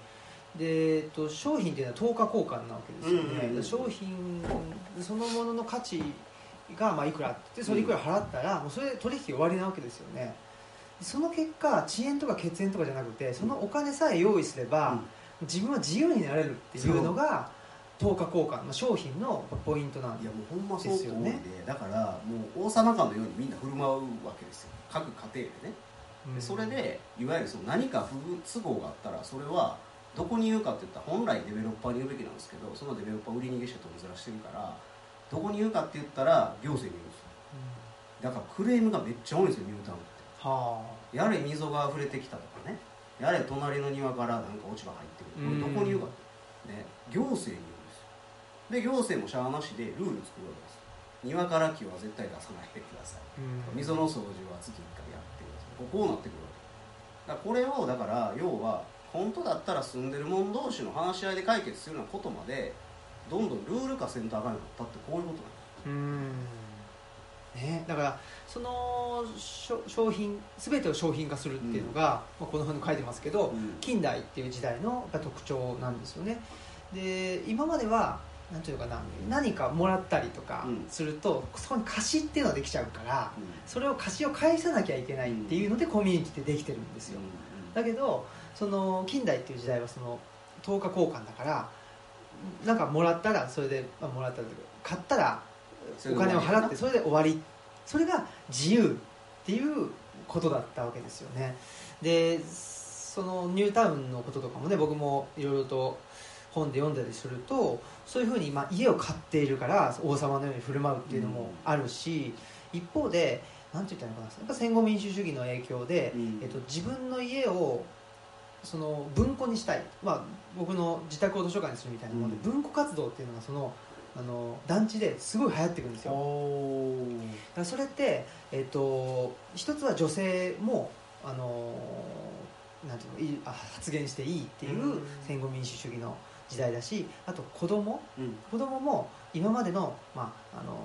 で、えっと、商品っていうのは等価交換なわけですよね、
うんうんうん。
商品そのものの価値がまあいくらってそれいくら払ったらもうそれで取引終わりなわけですよね。その結果遅延とか血縁とかじゃなくてそのお金さえ用意すれば、自分は自由になれるっていうのが等価交換、まあ、商品のポイントなん
いやもうほんまそう
で
だからもう王様かのようにみんな振る舞うわけですよ。各家庭でね。
うん。
でそれでいわゆるその何か不都合があったらそれはどこに言うかって言ったら本来デベロッパーに言うべきなんですけどそのデベロッパー売り逃げして取りずらしてるからどこに言うかって言ったら行政に言うんですよ。だからクレームがめっちゃ多いんですよニュータウンって。
は
やれ溝が溢れてきたとかね。やれ隣の庭からなんか落ち葉入ってくるこれどこに言うかって、ね、行政に言う。んで行政もしゃあなしでルール作るわけです。庭から木は絶対出さないでください。
あ、うん。
溝の掃除は月1回やってください。こうなってくるわけ。だこれをだから要は本当だったら住んでる者同士の話し合いで解決するようなことまでどんどんルール化せんとあかんようになったってこういうことなん
うん。ね、だからその商商品全てを商品化するっていうのが、まあ、この本に書いてますけど、
うん。
近代っていう時代の特徴なんですよね。で今まではなんていうのかな何かもらったりとか
うん。
すると、そこに貸しっていうのができちゃうから
うん。
それを貸しを返さなきゃいけないっていうのでコミュニティってできてるんですよ、だけどその近代っていう時代はその等価交換だからなんかもらったらそれで、まあ、もらったら買ったらお金を払ってそれで終わり。それが自由っていうことだったわけですよね。でそのニュータウンのこととかもね僕もいろいろと本で読んだりするとそういうふうに、まあ、家を買っているから王様のように振る舞うっていうのもあるし、一方でなんて言ったのかなやっぱ戦後民主主義の影響で、
うん。
えっと、自分の家をその文庫にしたい、まあ、僕の自宅を図書館にするみたいなもので、
うん。
文庫活動っていうのがそのあの団地ですごい流行ってくるんですよ。だそれって、えっと一つは女性もあのなんていうのいいあ発言していいっていううん。戦後民主主義の時代だしあと子供
うん。
子供も今までの,、まあ、あの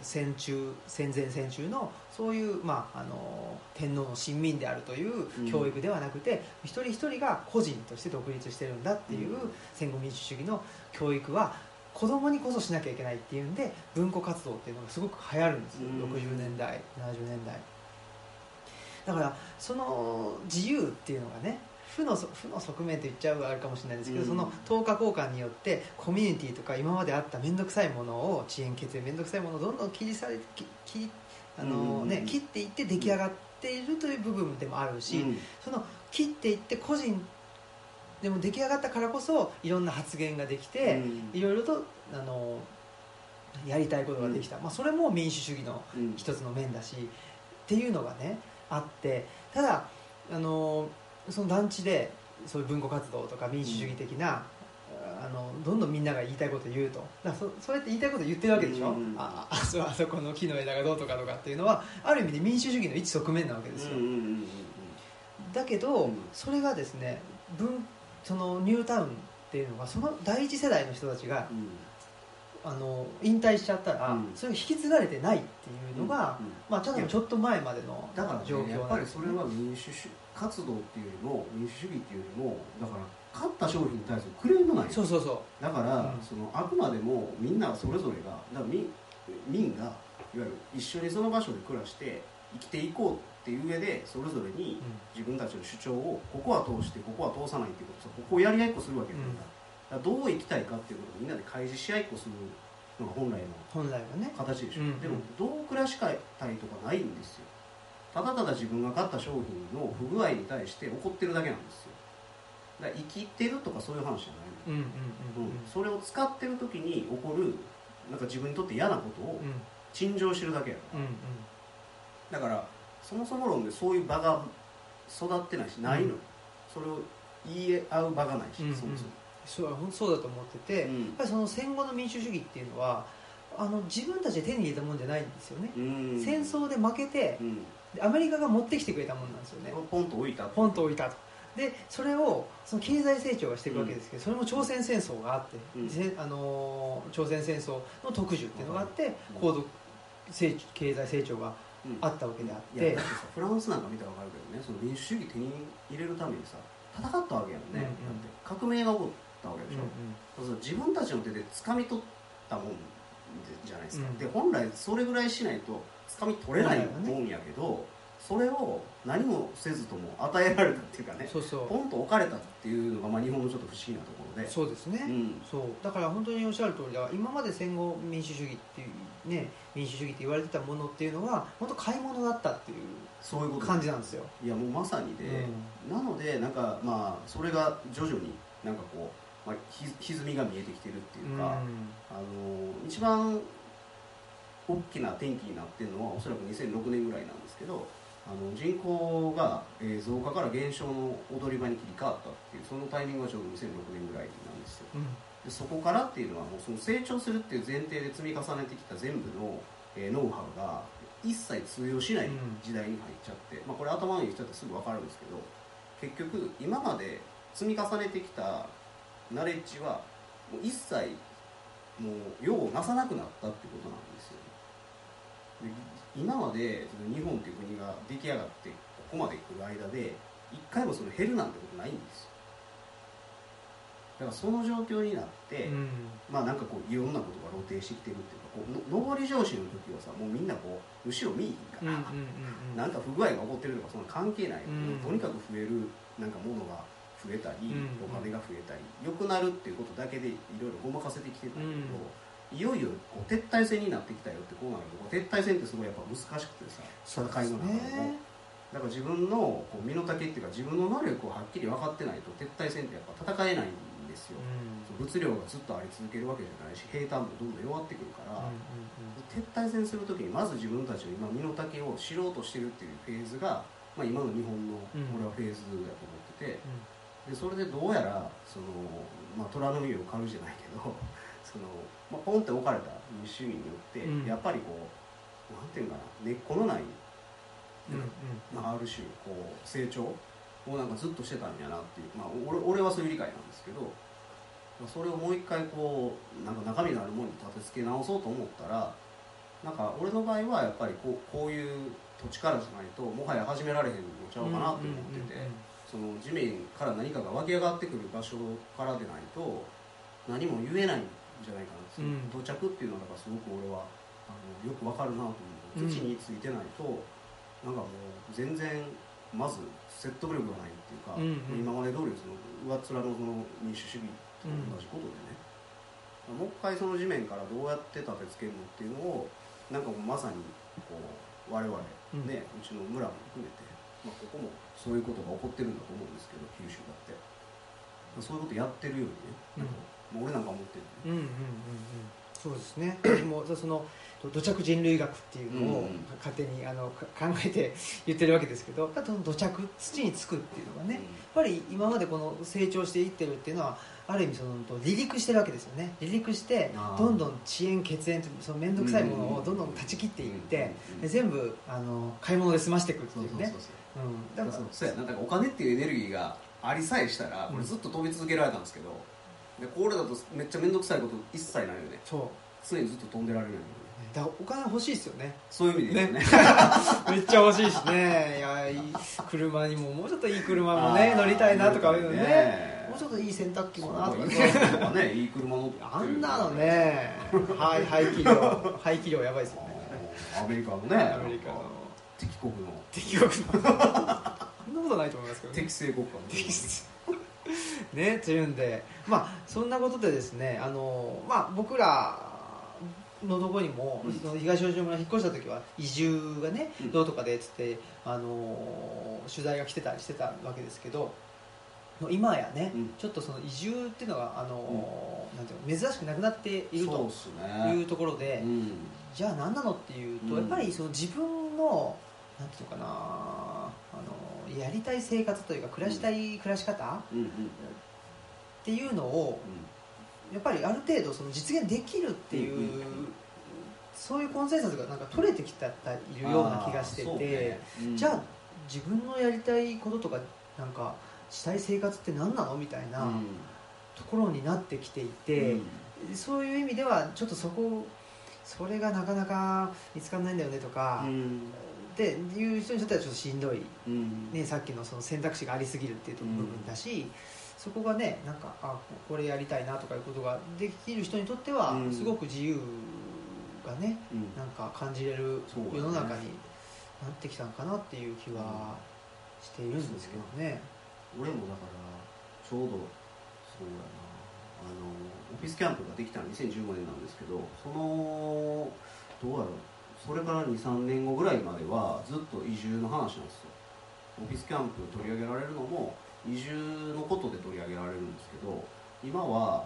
戦中戦前戦中のそういう、まあ、あの天皇の親民であるという
うん。
教育ではなくて、一人一人が個人として独立してるんだっていう
うん。
戦後民主主義の教育は子供にこそしなきゃいけないっていうんで文庫活動っていうのがすごく流行るんですよ、
うん。
60年代70年代。だからその自由っていうのがね負の負の側面と言っちゃうはあるかもしれないですけど、
うん。
その等価交換によってコミュニティとか今まであった面倒くさいものを遅延血縁面倒くさいものをどんどん切りされき切あの、ね
うん
切っていって出来上がっているという部分でもあるし、
うん。
その切っていって個人でも出来上がったからこそいろんな発言ができて、
うん。
いろいろとあのやりたいことができた、まあ、それも民主主義の
うん。
一つの面だしっていうのがねあってただあのその団地でそういう文庫活動とか民主主義的な、あのどんどんみんなが言いたいことを言うと。だそそうやって言いたいことを言ってるわけでしょ、
うん。
ああそあそこの木の枝がどうとかとかっていうのはある意味で民主主義の一側面なわけですよ、だけど、
うん。
それがですね文そのニュータウンっていうのがその第一世代の人たちが
うん。
あの引退しちゃったら、
うん。
それを引き継がれてないっていうのが、
うんうん
まあ、ちょっとちょっと前までの
だから、
状況なんですよね。
ぱりそれは民主主活動っていうよりも民主主義っていうよりもだから買った商品に対するクレームなんよ。
そうそうそ
だから、
うん。
そのあくまでもみんなそれぞれがだから民民がいわゆる一緒にその場所で暮らして生きていこうっていう上でそれぞれ
う、
に
う
自分たちの主張をここは通してここは通さないっていうことここをやり合いっこするわけだから,、
うん。
だからどう生きたいかっていうことをみんなで開示し合いっこするのが本来の
ん、本来はね。
形でしょ、
うん
でもどう暮らしたいとかないんですよただただ自分が買った商品の不具合に対して怒ってるだけなんですよ。だから生きてるとかそういう話じゃないの
うんうんうんうん。
それを使ってる時に起こるなんか自分にとって嫌なことを
うん。
陳情してるだけやか
うん
らだからそもそも論でそういう場が育ってないしないのそれを言い合う場がないし、
うんうん。
そもそも、
そうそうだと思ってて、やっぱりその戦後の民主主義っていうのはあの自分たちで手に入れたもんじゃないんですよね、
うん。
戦争で負けて
うん。
でアメリカが持ってきてくれたもんなんですよね。
ポンと置いた。
ポンと置いたと。でそれをその経済成長がしていくわけですけど、それも朝鮮戦争があって、
うん。
せあのー朝鮮戦争の特需っていうのがあって、
うん。
高度成経済成長が
うん
あったわけであっ
い
て、
フランスなんか見たら分かるけどねその民主主義手に入れるためにさ戦ったわけやんね、
うんうん。
だって革命が起こったわけでしょ、そうそう自分たちの手で掴み取ったもんじゃないですか、
うん。
で本来それぐらいしないと掴み取れないもんやけど、それを何もせずとも与えられたっていうかね
そうそう。
ポンと置かれたっていうのがまあ日本のちょっと不思議なところで。
そうですね、
うん。
そう。だから本当におっしゃる通りだ今まで戦後民主主義っていうね民主主義って言われてたものっていうのは本当買い物だったっていう
そういうこと
感じなんですよ、
いやもうまさにで、なのでなんかまあそれが徐々になんかこう、まあ、ひ歪みが見えてきてるっていうか、あの一番大きな転機になってるのはおそらく2006年ぐらいなんですけどあの人口が、えー増加から減少の踊り場に切り替わったっていうそのタイミングがちょうど2006年ぐらいなんですよ。
うん。
でそこからっていうのはもうその成長するっていう前提で積み重ねてきた全部の、えーノウハウが一切通用しない時代に入っちゃって、まあ、これ頭に言っちゃってすぐ分かるんですけど結局今まで積み重ねてきたナレッジはもう一切もう用をなさなくなったってことなんですよ。で今までその日本っていう国が出来上がってここまで来る間で一回もその減るなんてことないんですよ。だからその状況になって、
うん。
まあなんかこういろんなことが露呈してきてるっていうかこうの上り調子の時はさもうみんなこう後ろ見いひんから、
うん
なんか不具合が起こってるとかその関係ない、
うん。
とにかく増えるなんかものが増えたり、
うん。
お金が増えたり良くなるっていうことだけでいろいろごまかせてきてたんだけど、いよいよこう撤退戦になってきたよってこうなると撤退戦ってすごいやっぱ難しくてさ戦いの中でも。だから自分のこう身の丈っていうか自分の能力をはっきり分かってないと撤退戦ってやっぱ戦えないんですよ、物量がずっとあり続けるわけじゃないし平坦もどんどん弱ってくるから、撤退戦する時にまず自分たちの今身の丈を知ろうとしてるっていうフェーズが、まあ、今の日本の
うん
俺はフェーズだと思ってて、でそれでどうやらその、まあ、虎の実を狩るじゃないけど その、まあ、ポンって置かれた民主主義によって、
うん。
やっぱりこうなんていうかな根っこのない、
うんうん。
まあ、ある種こう成長をなんかずっとしてたんやなっていう、まあ、俺俺はそういう理解なんですけどそれをもう一回こうなんか中身のあるものに立て付け直そうと思ったらなんか俺の場合はやっぱりこうこういう土地からじゃないともはや始められへんのちゃうかなと思ってて、その地面から何かが湧き上がってくる場所からでないと何も言えないんじゃないかな、
うん。
到着っていうのがすごく俺はあのよくわかるなと思う。土地についてないと、なんかもう全然まず説得力がないっていうか、
うんうん。
今まで通りその上っ面のその民主主義と同じことでね、もう一回その地面からどうやって立てつけるのっていうのをなんかもうまさにこう我々
うん。
ね、うちの村も含めて、まあ、ここもそういうことが起こってるんだと思うんですけど九州だって、まあそういうことやってるようにね、
うん
俺なんか思ってるね。
うんうんうんうん。そうですね。もうその土着人類学っていうのを勝手にあのか考えて言ってるわけですけど土着土につくっていうのがねやっぱり今までこの成長していってるっていうのはある意味その離陸してるわけですよね。離陸してどんどん遅延血縁というその面倒くさいものをどんどん断ち切っていってで全部あの買い物で済ましていくっていうね。だから
そうそう。やな。だからお金っていうエネルギーがありさえしたらこれずっと飛び続けられたんですけど、でこれだとめっちゃ面倒くさいこと一切ないよね。
そう。
常にずっと飛んでられるよね。
だからお金欲しいですよね。
そういう意味でね。
めっちゃ欲しいしね。いやいい車にももうちょっといい車もね乗りたいなとかいうのね。
ね。
もうちょっといい洗濯機もなとか
いい
ね。
いい車乗ってる
あんなのね。はい排気量。排気量やばいですよね。
アメリカのね。
アメリカの。
敵国の。
敵国の。そんなことないと思いますけどね。
適正国家の
適正 ねというんで。まあそんなことでですねあのまあ僕らのとこにも、
うん。
その東大島村引っ越した時は移住がね、
うん。
どうとかでっつってあの取材が来てたりしてたわけですけど今やね、
うん。
ちょっとその移住っていうのがあの、なんていうの珍しくなくなっているとい
ね。
うところで、
うん。
じゃあ何なのっていうと、
うん。
やっぱりその自分のなんていうのかなやりたい生活というか暮らしたい暮らし方？っていうのをやっぱりある程度その実現できるっていう、そういうコンセンサスがなんか取れてきたいるような気がしてて、じゃあ自分のやりたいこととかなんかしたい生活って何なのみたいな
うん。
ところになってきていて、そういう意味ではちょっとそこそれがなかなか見つからないんだよねとか、
うん
っていう人にとってはちょっとしんどい、
うん。
ね、さっきのその選択肢がありすぎるっていう部分だし、そこがねなんかあこれやりたいなとかいうことができる人にとっては
うん。
すごく自由がね
うん。
なんか感じれる世の中になってきたのかなっていう気はしているんですけどね。
俺もだからちょうどそうやな。あのオフィスキャンプができたの2015年なんですけどそのどうやろうそれから23年後ぐらいまではずっと移住の話なんですよ。オフィスキャンプ取り上げられるのも移住のことで取り上げられるんですけど今は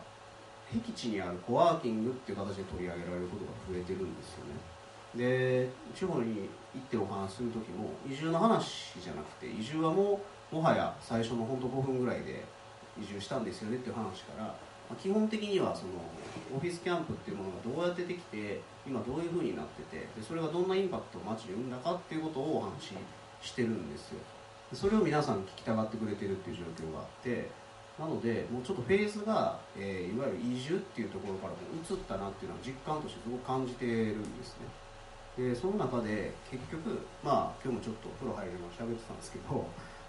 僻地にあるコワーキングっていう形で取り上げられることが増えてるんですよね。で地方に行ってお話しする時も移住の話じゃなくて移住はもうもはや最初の本当5分ぐらいで移住したんですよねっていう話から、基本的にはそのオフィスキャンプっていうものがどうやってできて今どういうふうになっててでそれがどんなインパクトを街に生んだかっていうことをお話ししてるんですよ。それを皆さん聞きたがってくれてるっていう状況があってなのでもうちょっとフェーズが、えーいわゆる移住っていうところからも移ったなっていうのは実感としてすごく感じてるんですね。でその中で結局まあ今日もちょっと風呂入りながら喋ってたんですけど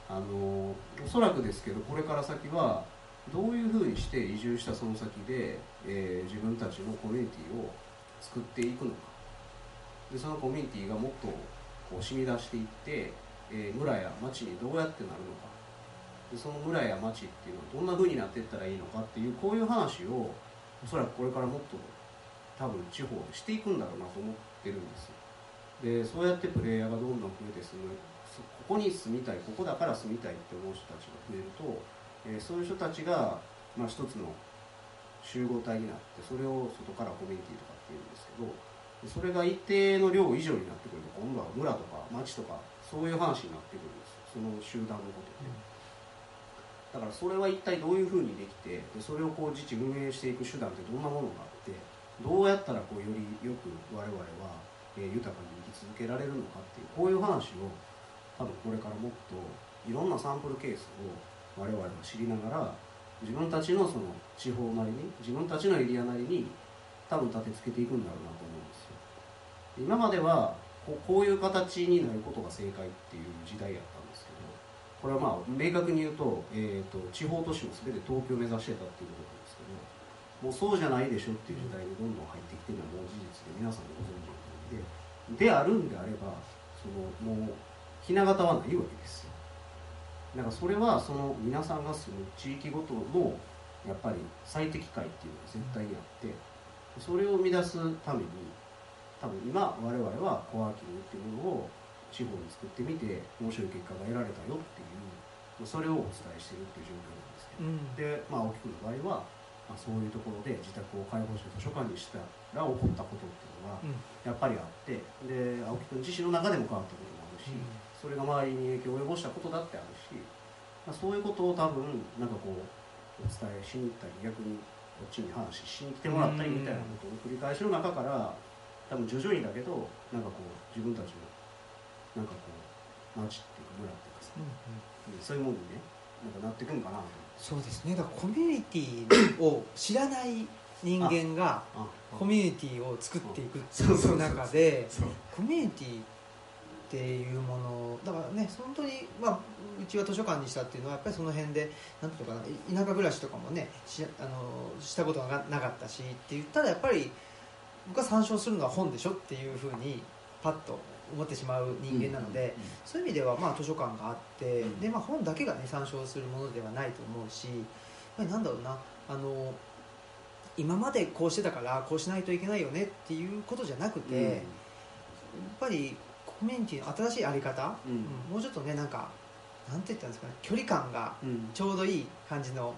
あのおそらくですけどこれから先はどういうふうにして移住したその先で、えー自分たちのコミュニティを作っていくのか。でそのコミュニティがもっとこう染み出していって、えー村や町にどうやってなるのか。でその村や町っていうのはどんなふうになっていったらいいのかっていうこういう話をおそらくこれからもっと多分地方でしていくんだろうなと思ってるんですよ。でそうやってプレイヤーがどんどん増えて住む。ここに住みたいここだから住みたいって思う人たちが増えると、えーそういう人たちが、まあ、一つの集合体になってそれを外からコミュニティとかっていうんですけどそれが一定の量以上になってくると今度は村とか町とかそういう話になってくるんですその集団のことって。だからそれは一体どういうふうにできてでそれをこう自治運営していく手段ってどんなものがあってどうやったらこうよりよく我々は、えー豊かに生き続けられるのかっていうこういう話を多分これからもっといろんなサンプルケースを我々は知りながら、自分たちのその地方なりに自分たちのエリアなりに多分立てつけていくんだろうなと思うんですよ。今まではこうこういう形になることが正解っていう時代やったんですけどこれはまあ明確に言うと,、えー、と地方都市を全て東京を目指してたっていうことなんですけどもうそうじゃないでしょっていう時代にどんどん入ってきてるのはもう事実で皆さんご存知の通りでであるんであればそのもうひな形はないわけですよ。だからそれはその皆さんが住む地域ごとのやっぱり最適解っていうのが絶対にあってそれを生み出すために多分今我々はコワーキングっていうものを地方に作ってみて面白い結果が得られたよっていうそれをお伝えしてるっていう状況なんですけど、
うん。
で、まあ、青木君の場合は、まあ、そういうところで自宅を開放して図書館にしたら起こったことっていうのが
うん。
やっぱりあってで青木君自身の中でも変わったこともあるし、それが周りに影響を及ぼしたことだってあるし、まあ、そういうことを多分なんかこうお伝えしに行ったり逆にこっちに話しに来てもらったりみたいなことの繰り返しの中から多分徐々にだけどなんかこう自分たちのなんかこう町っていうか村っていうかさ、
うんうん。
そういうものにねなんかなってくんかなと。
そうですね。だからコミュニティを知らない人間が
あ
コミュニティを作っていくっていう中でコミュニティっていうものだからね本当に、まあ、うちは図書館にしたっていうのはやっぱりその辺でなんていうのかな田舎暮らしとかもねしあのしたことがなかったしって言ったらやっぱり僕が参照するのは本でしょっていうふうにパッと思ってしまう人間なので、そういう意味ではまあ図書館があって、
うん。
でまあ、本だけがね参照するものではないと思うしやっぱりなんだろうなあの今までこうしてたからこうしないといけないよねっていうことじゃなくて、やっぱりコミュニティの新しいあり方、
うん。
うん。もうちょっとねなんかなんて言ったんですかね距離感が
うん。
ちょうどいい感じの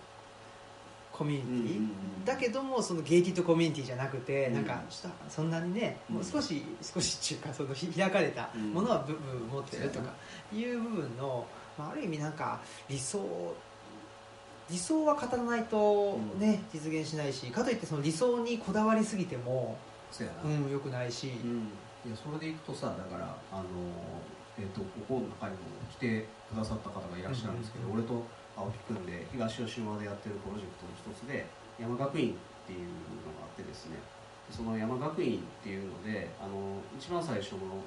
コミュニティ、
うん
だけどもそのゲイティッドコミュニティじゃなくて、
うん。
なんかそんなにね、
うん。
もう少し少しっていうかそのひ開かれたものは部分持ってるとかいう部分の、まあ、ある意味なんか理想理想は語らないとね、実現しないしかといってその理想にこだわりすぎても、
そうやな、
うん、よくないし、
うんいやそれでいくとさだからあの、えー、とここの中にも来てくださった方がいらっしゃるんですけど、
うん
俺と青木君で東吉島でやってるプロジェクトの一つで山学院っていうのがあってですね。その山学院っていうのであの一番最初の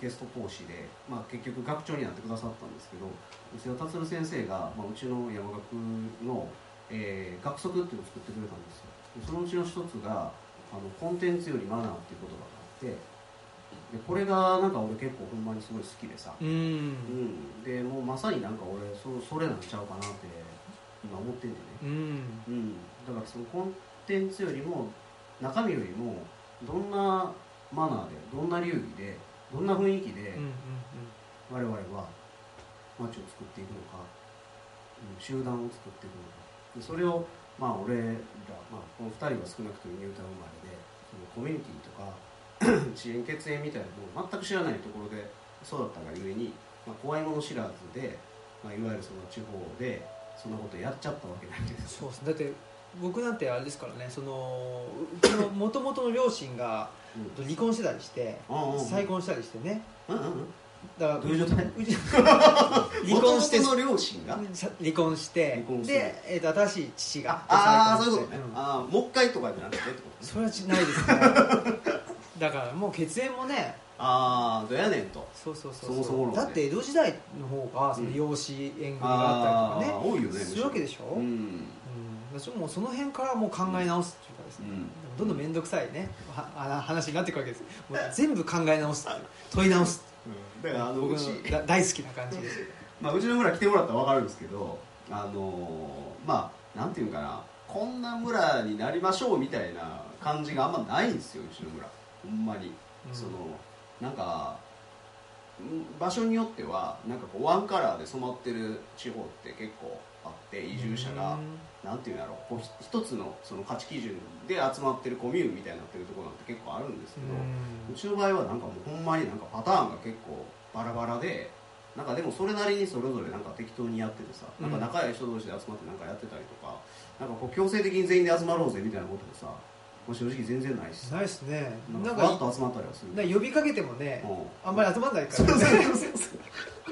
ゲスト講師で、まあ、結局学長になってくださったんですけど内田達先生が、まあ、うちの山学の、えー学則っていうのを作ってくれたんですよ。でそのうちの一つがあのコンテンツよりマナーっていう言葉があってでこれがなんか俺結構ほんまにすごい好きでさ、
う
うん。ん、でもうまさになんか俺そそれなんちゃうかなって今思ってんでね、
うん。
うん、だからそのコンテンツよりも中身よりもどんなマナーでどんな流儀でどんな雰囲気で我々は街を作っていくのか、うん、集団を作っていくのか。でそれをまあ俺ら、まあ、この2人は少なくともニュータウン生まれでそのコミュニティとか遅延血縁みたいなのを全く知らないところで育ったがゆえに、まあ、怖いもの知らずで、まあ、いわゆるその地方でそんなことやっちゃったわけなんです。
そうですだって僕なんてあれですからねそのうちのもともとの両親が
うん。
離婚してたりして
うん
再婚したりしてね。
うんうん
だから
どういう状態？
離婚して
元両親が？
離婚してで、えー、と新しい父が
ああーそういうことね、
ん。
ああもう一回とかじゃなくてってことね。
それはないですね だからもう血縁もね
ああどうやねんと。
そうそうそう
そもそも論ね。
だって江戸時代の方がその養子縁組があったりとかね、
多いよね
するわけでしょ、
う
うん。
ん
私もうその辺からもう考え直すっていうかですね、
うん。
どんどん面倒くさいね。はあ 話になっていくわけです。もう全部考え直す問い直す
だからあの
のだ大好きな感じです。
まあ、うちの村来てもらったら分かるんですけどあのーまあなんていうんかな。こんな村になりましょうみたいな感じがあんまないんですようちの村ほんまに、
うん。
そのなんかん場所によってはなんかこうワンカラーで染まってる地方って結構あって移住者が、なんていうんだろ。うこうひ一つのその価値基準で集まってるコミューンみたいになってるところなんて結構あるんですけど、うちの場合はなんかもうほんまになんかパターンが結構バラバラでなんかでもそれなりにそれぞれなんか適当にやっててさ、なんか仲良い人同士で集まってなんかやってたりとかなんかこう強制的に全員で集まろうぜみたいなこともさ正直全然ない
ないですね。
な
なんんか
かふわっと集まったりはする
呼びかけてもね
うん。
あんまり集まんないから、
そうそうそうそう。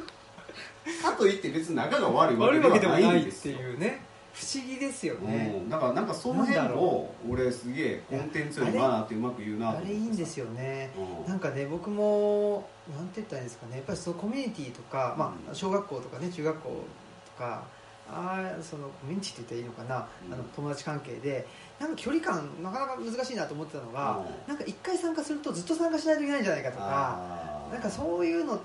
かといって別に仲が悪いわけ
で
は
な
いいんですよ。
ていうね不思議ですよね、
うん、だからなんかその辺を俺すげえコンテンツよりマナーってうまく言うな
あれいいんですよね。
うん。
なんかね僕もなんて言ったらいいんですかね。やっぱりそのコミュニティとか、まあ、小学校とかね中学校とかああそのコミュニティって言ったらいいのかな、
うん。
あの友達関係でなんか距離感なかなか難しいなと思ってたのが、
うん。
なんか一回参加するとずっと参加しないといけないんじゃないかとかなんかそういうの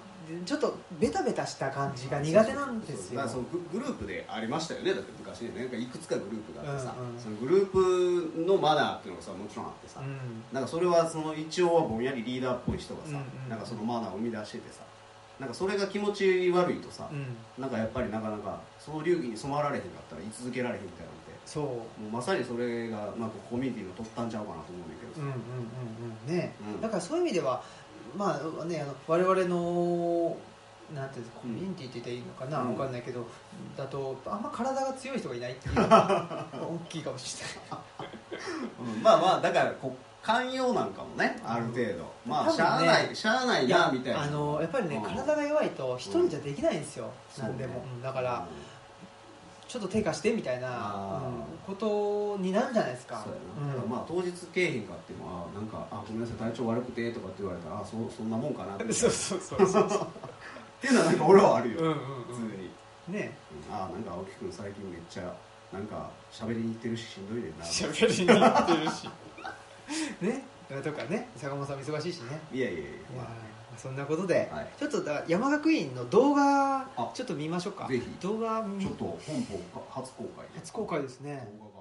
ちょっとベタベタした感じが苦手なんですよ。
ググループでありましたよね。だって昔ね。なんかいくつかグループがあってさ、
うんうん。
そのグループのマナーっていうのがさもちろんあってさ、
うん。
なんかそれはその一応はぼんやりリーダーっぽい人がさ、
うんうん。
なんかそのマナーを生み出しててさなんかそれが気持ち悪いとさ、
うん。
なんかやっぱりなかなかその流儀に染まられへんかったら居続けられへんみたいなのって
そう。
もうまさにそれがなんかコミュニティの突端ちゃうかなと思うんだけどさ、
うんうんうんうん。ね、
うん。
だからそういう意味ではまあねあの我々のなんていうコミュニティって言っていいのかな、
うん。
わかんないけどだとあんま体が強い人がいないっていうのが大きいかもしれない。
うん。まあまあだからこ寛容なんかもねある程度、まあ
ね
しゃあないしゃあないなみたいな。
あのやっぱりね、
うん。
体が弱いと一人じゃできないんですよ、
うん。
なんでも、
ね
うんだからちょっと手貸してみたいな、
あ
うんことになるんじゃないですか。
そうやな、だからまあ当日けえへんかっていうのはなんかあごめんなさい体調悪くてとかって言われたらあそうそんなもんかなって。
う んそうそうそうそう。
っていうのはなんか俺はあるよ、
うんうん
普通に、
うんね。
うん。あなんか青木君最近めっちゃなんか喋りに行ってるししんどいねんな。
喋りに行ってるしねとかね坂本さんも忙しいしね。
いやいやいや
いや。ーそんなことで、
はい。
ちょっとだ山学院の動画
あ。
ちょっと見ましょうか。
ぜひ。
動画見
ちょっと本邦初公開で。
初公開ですね。
動画が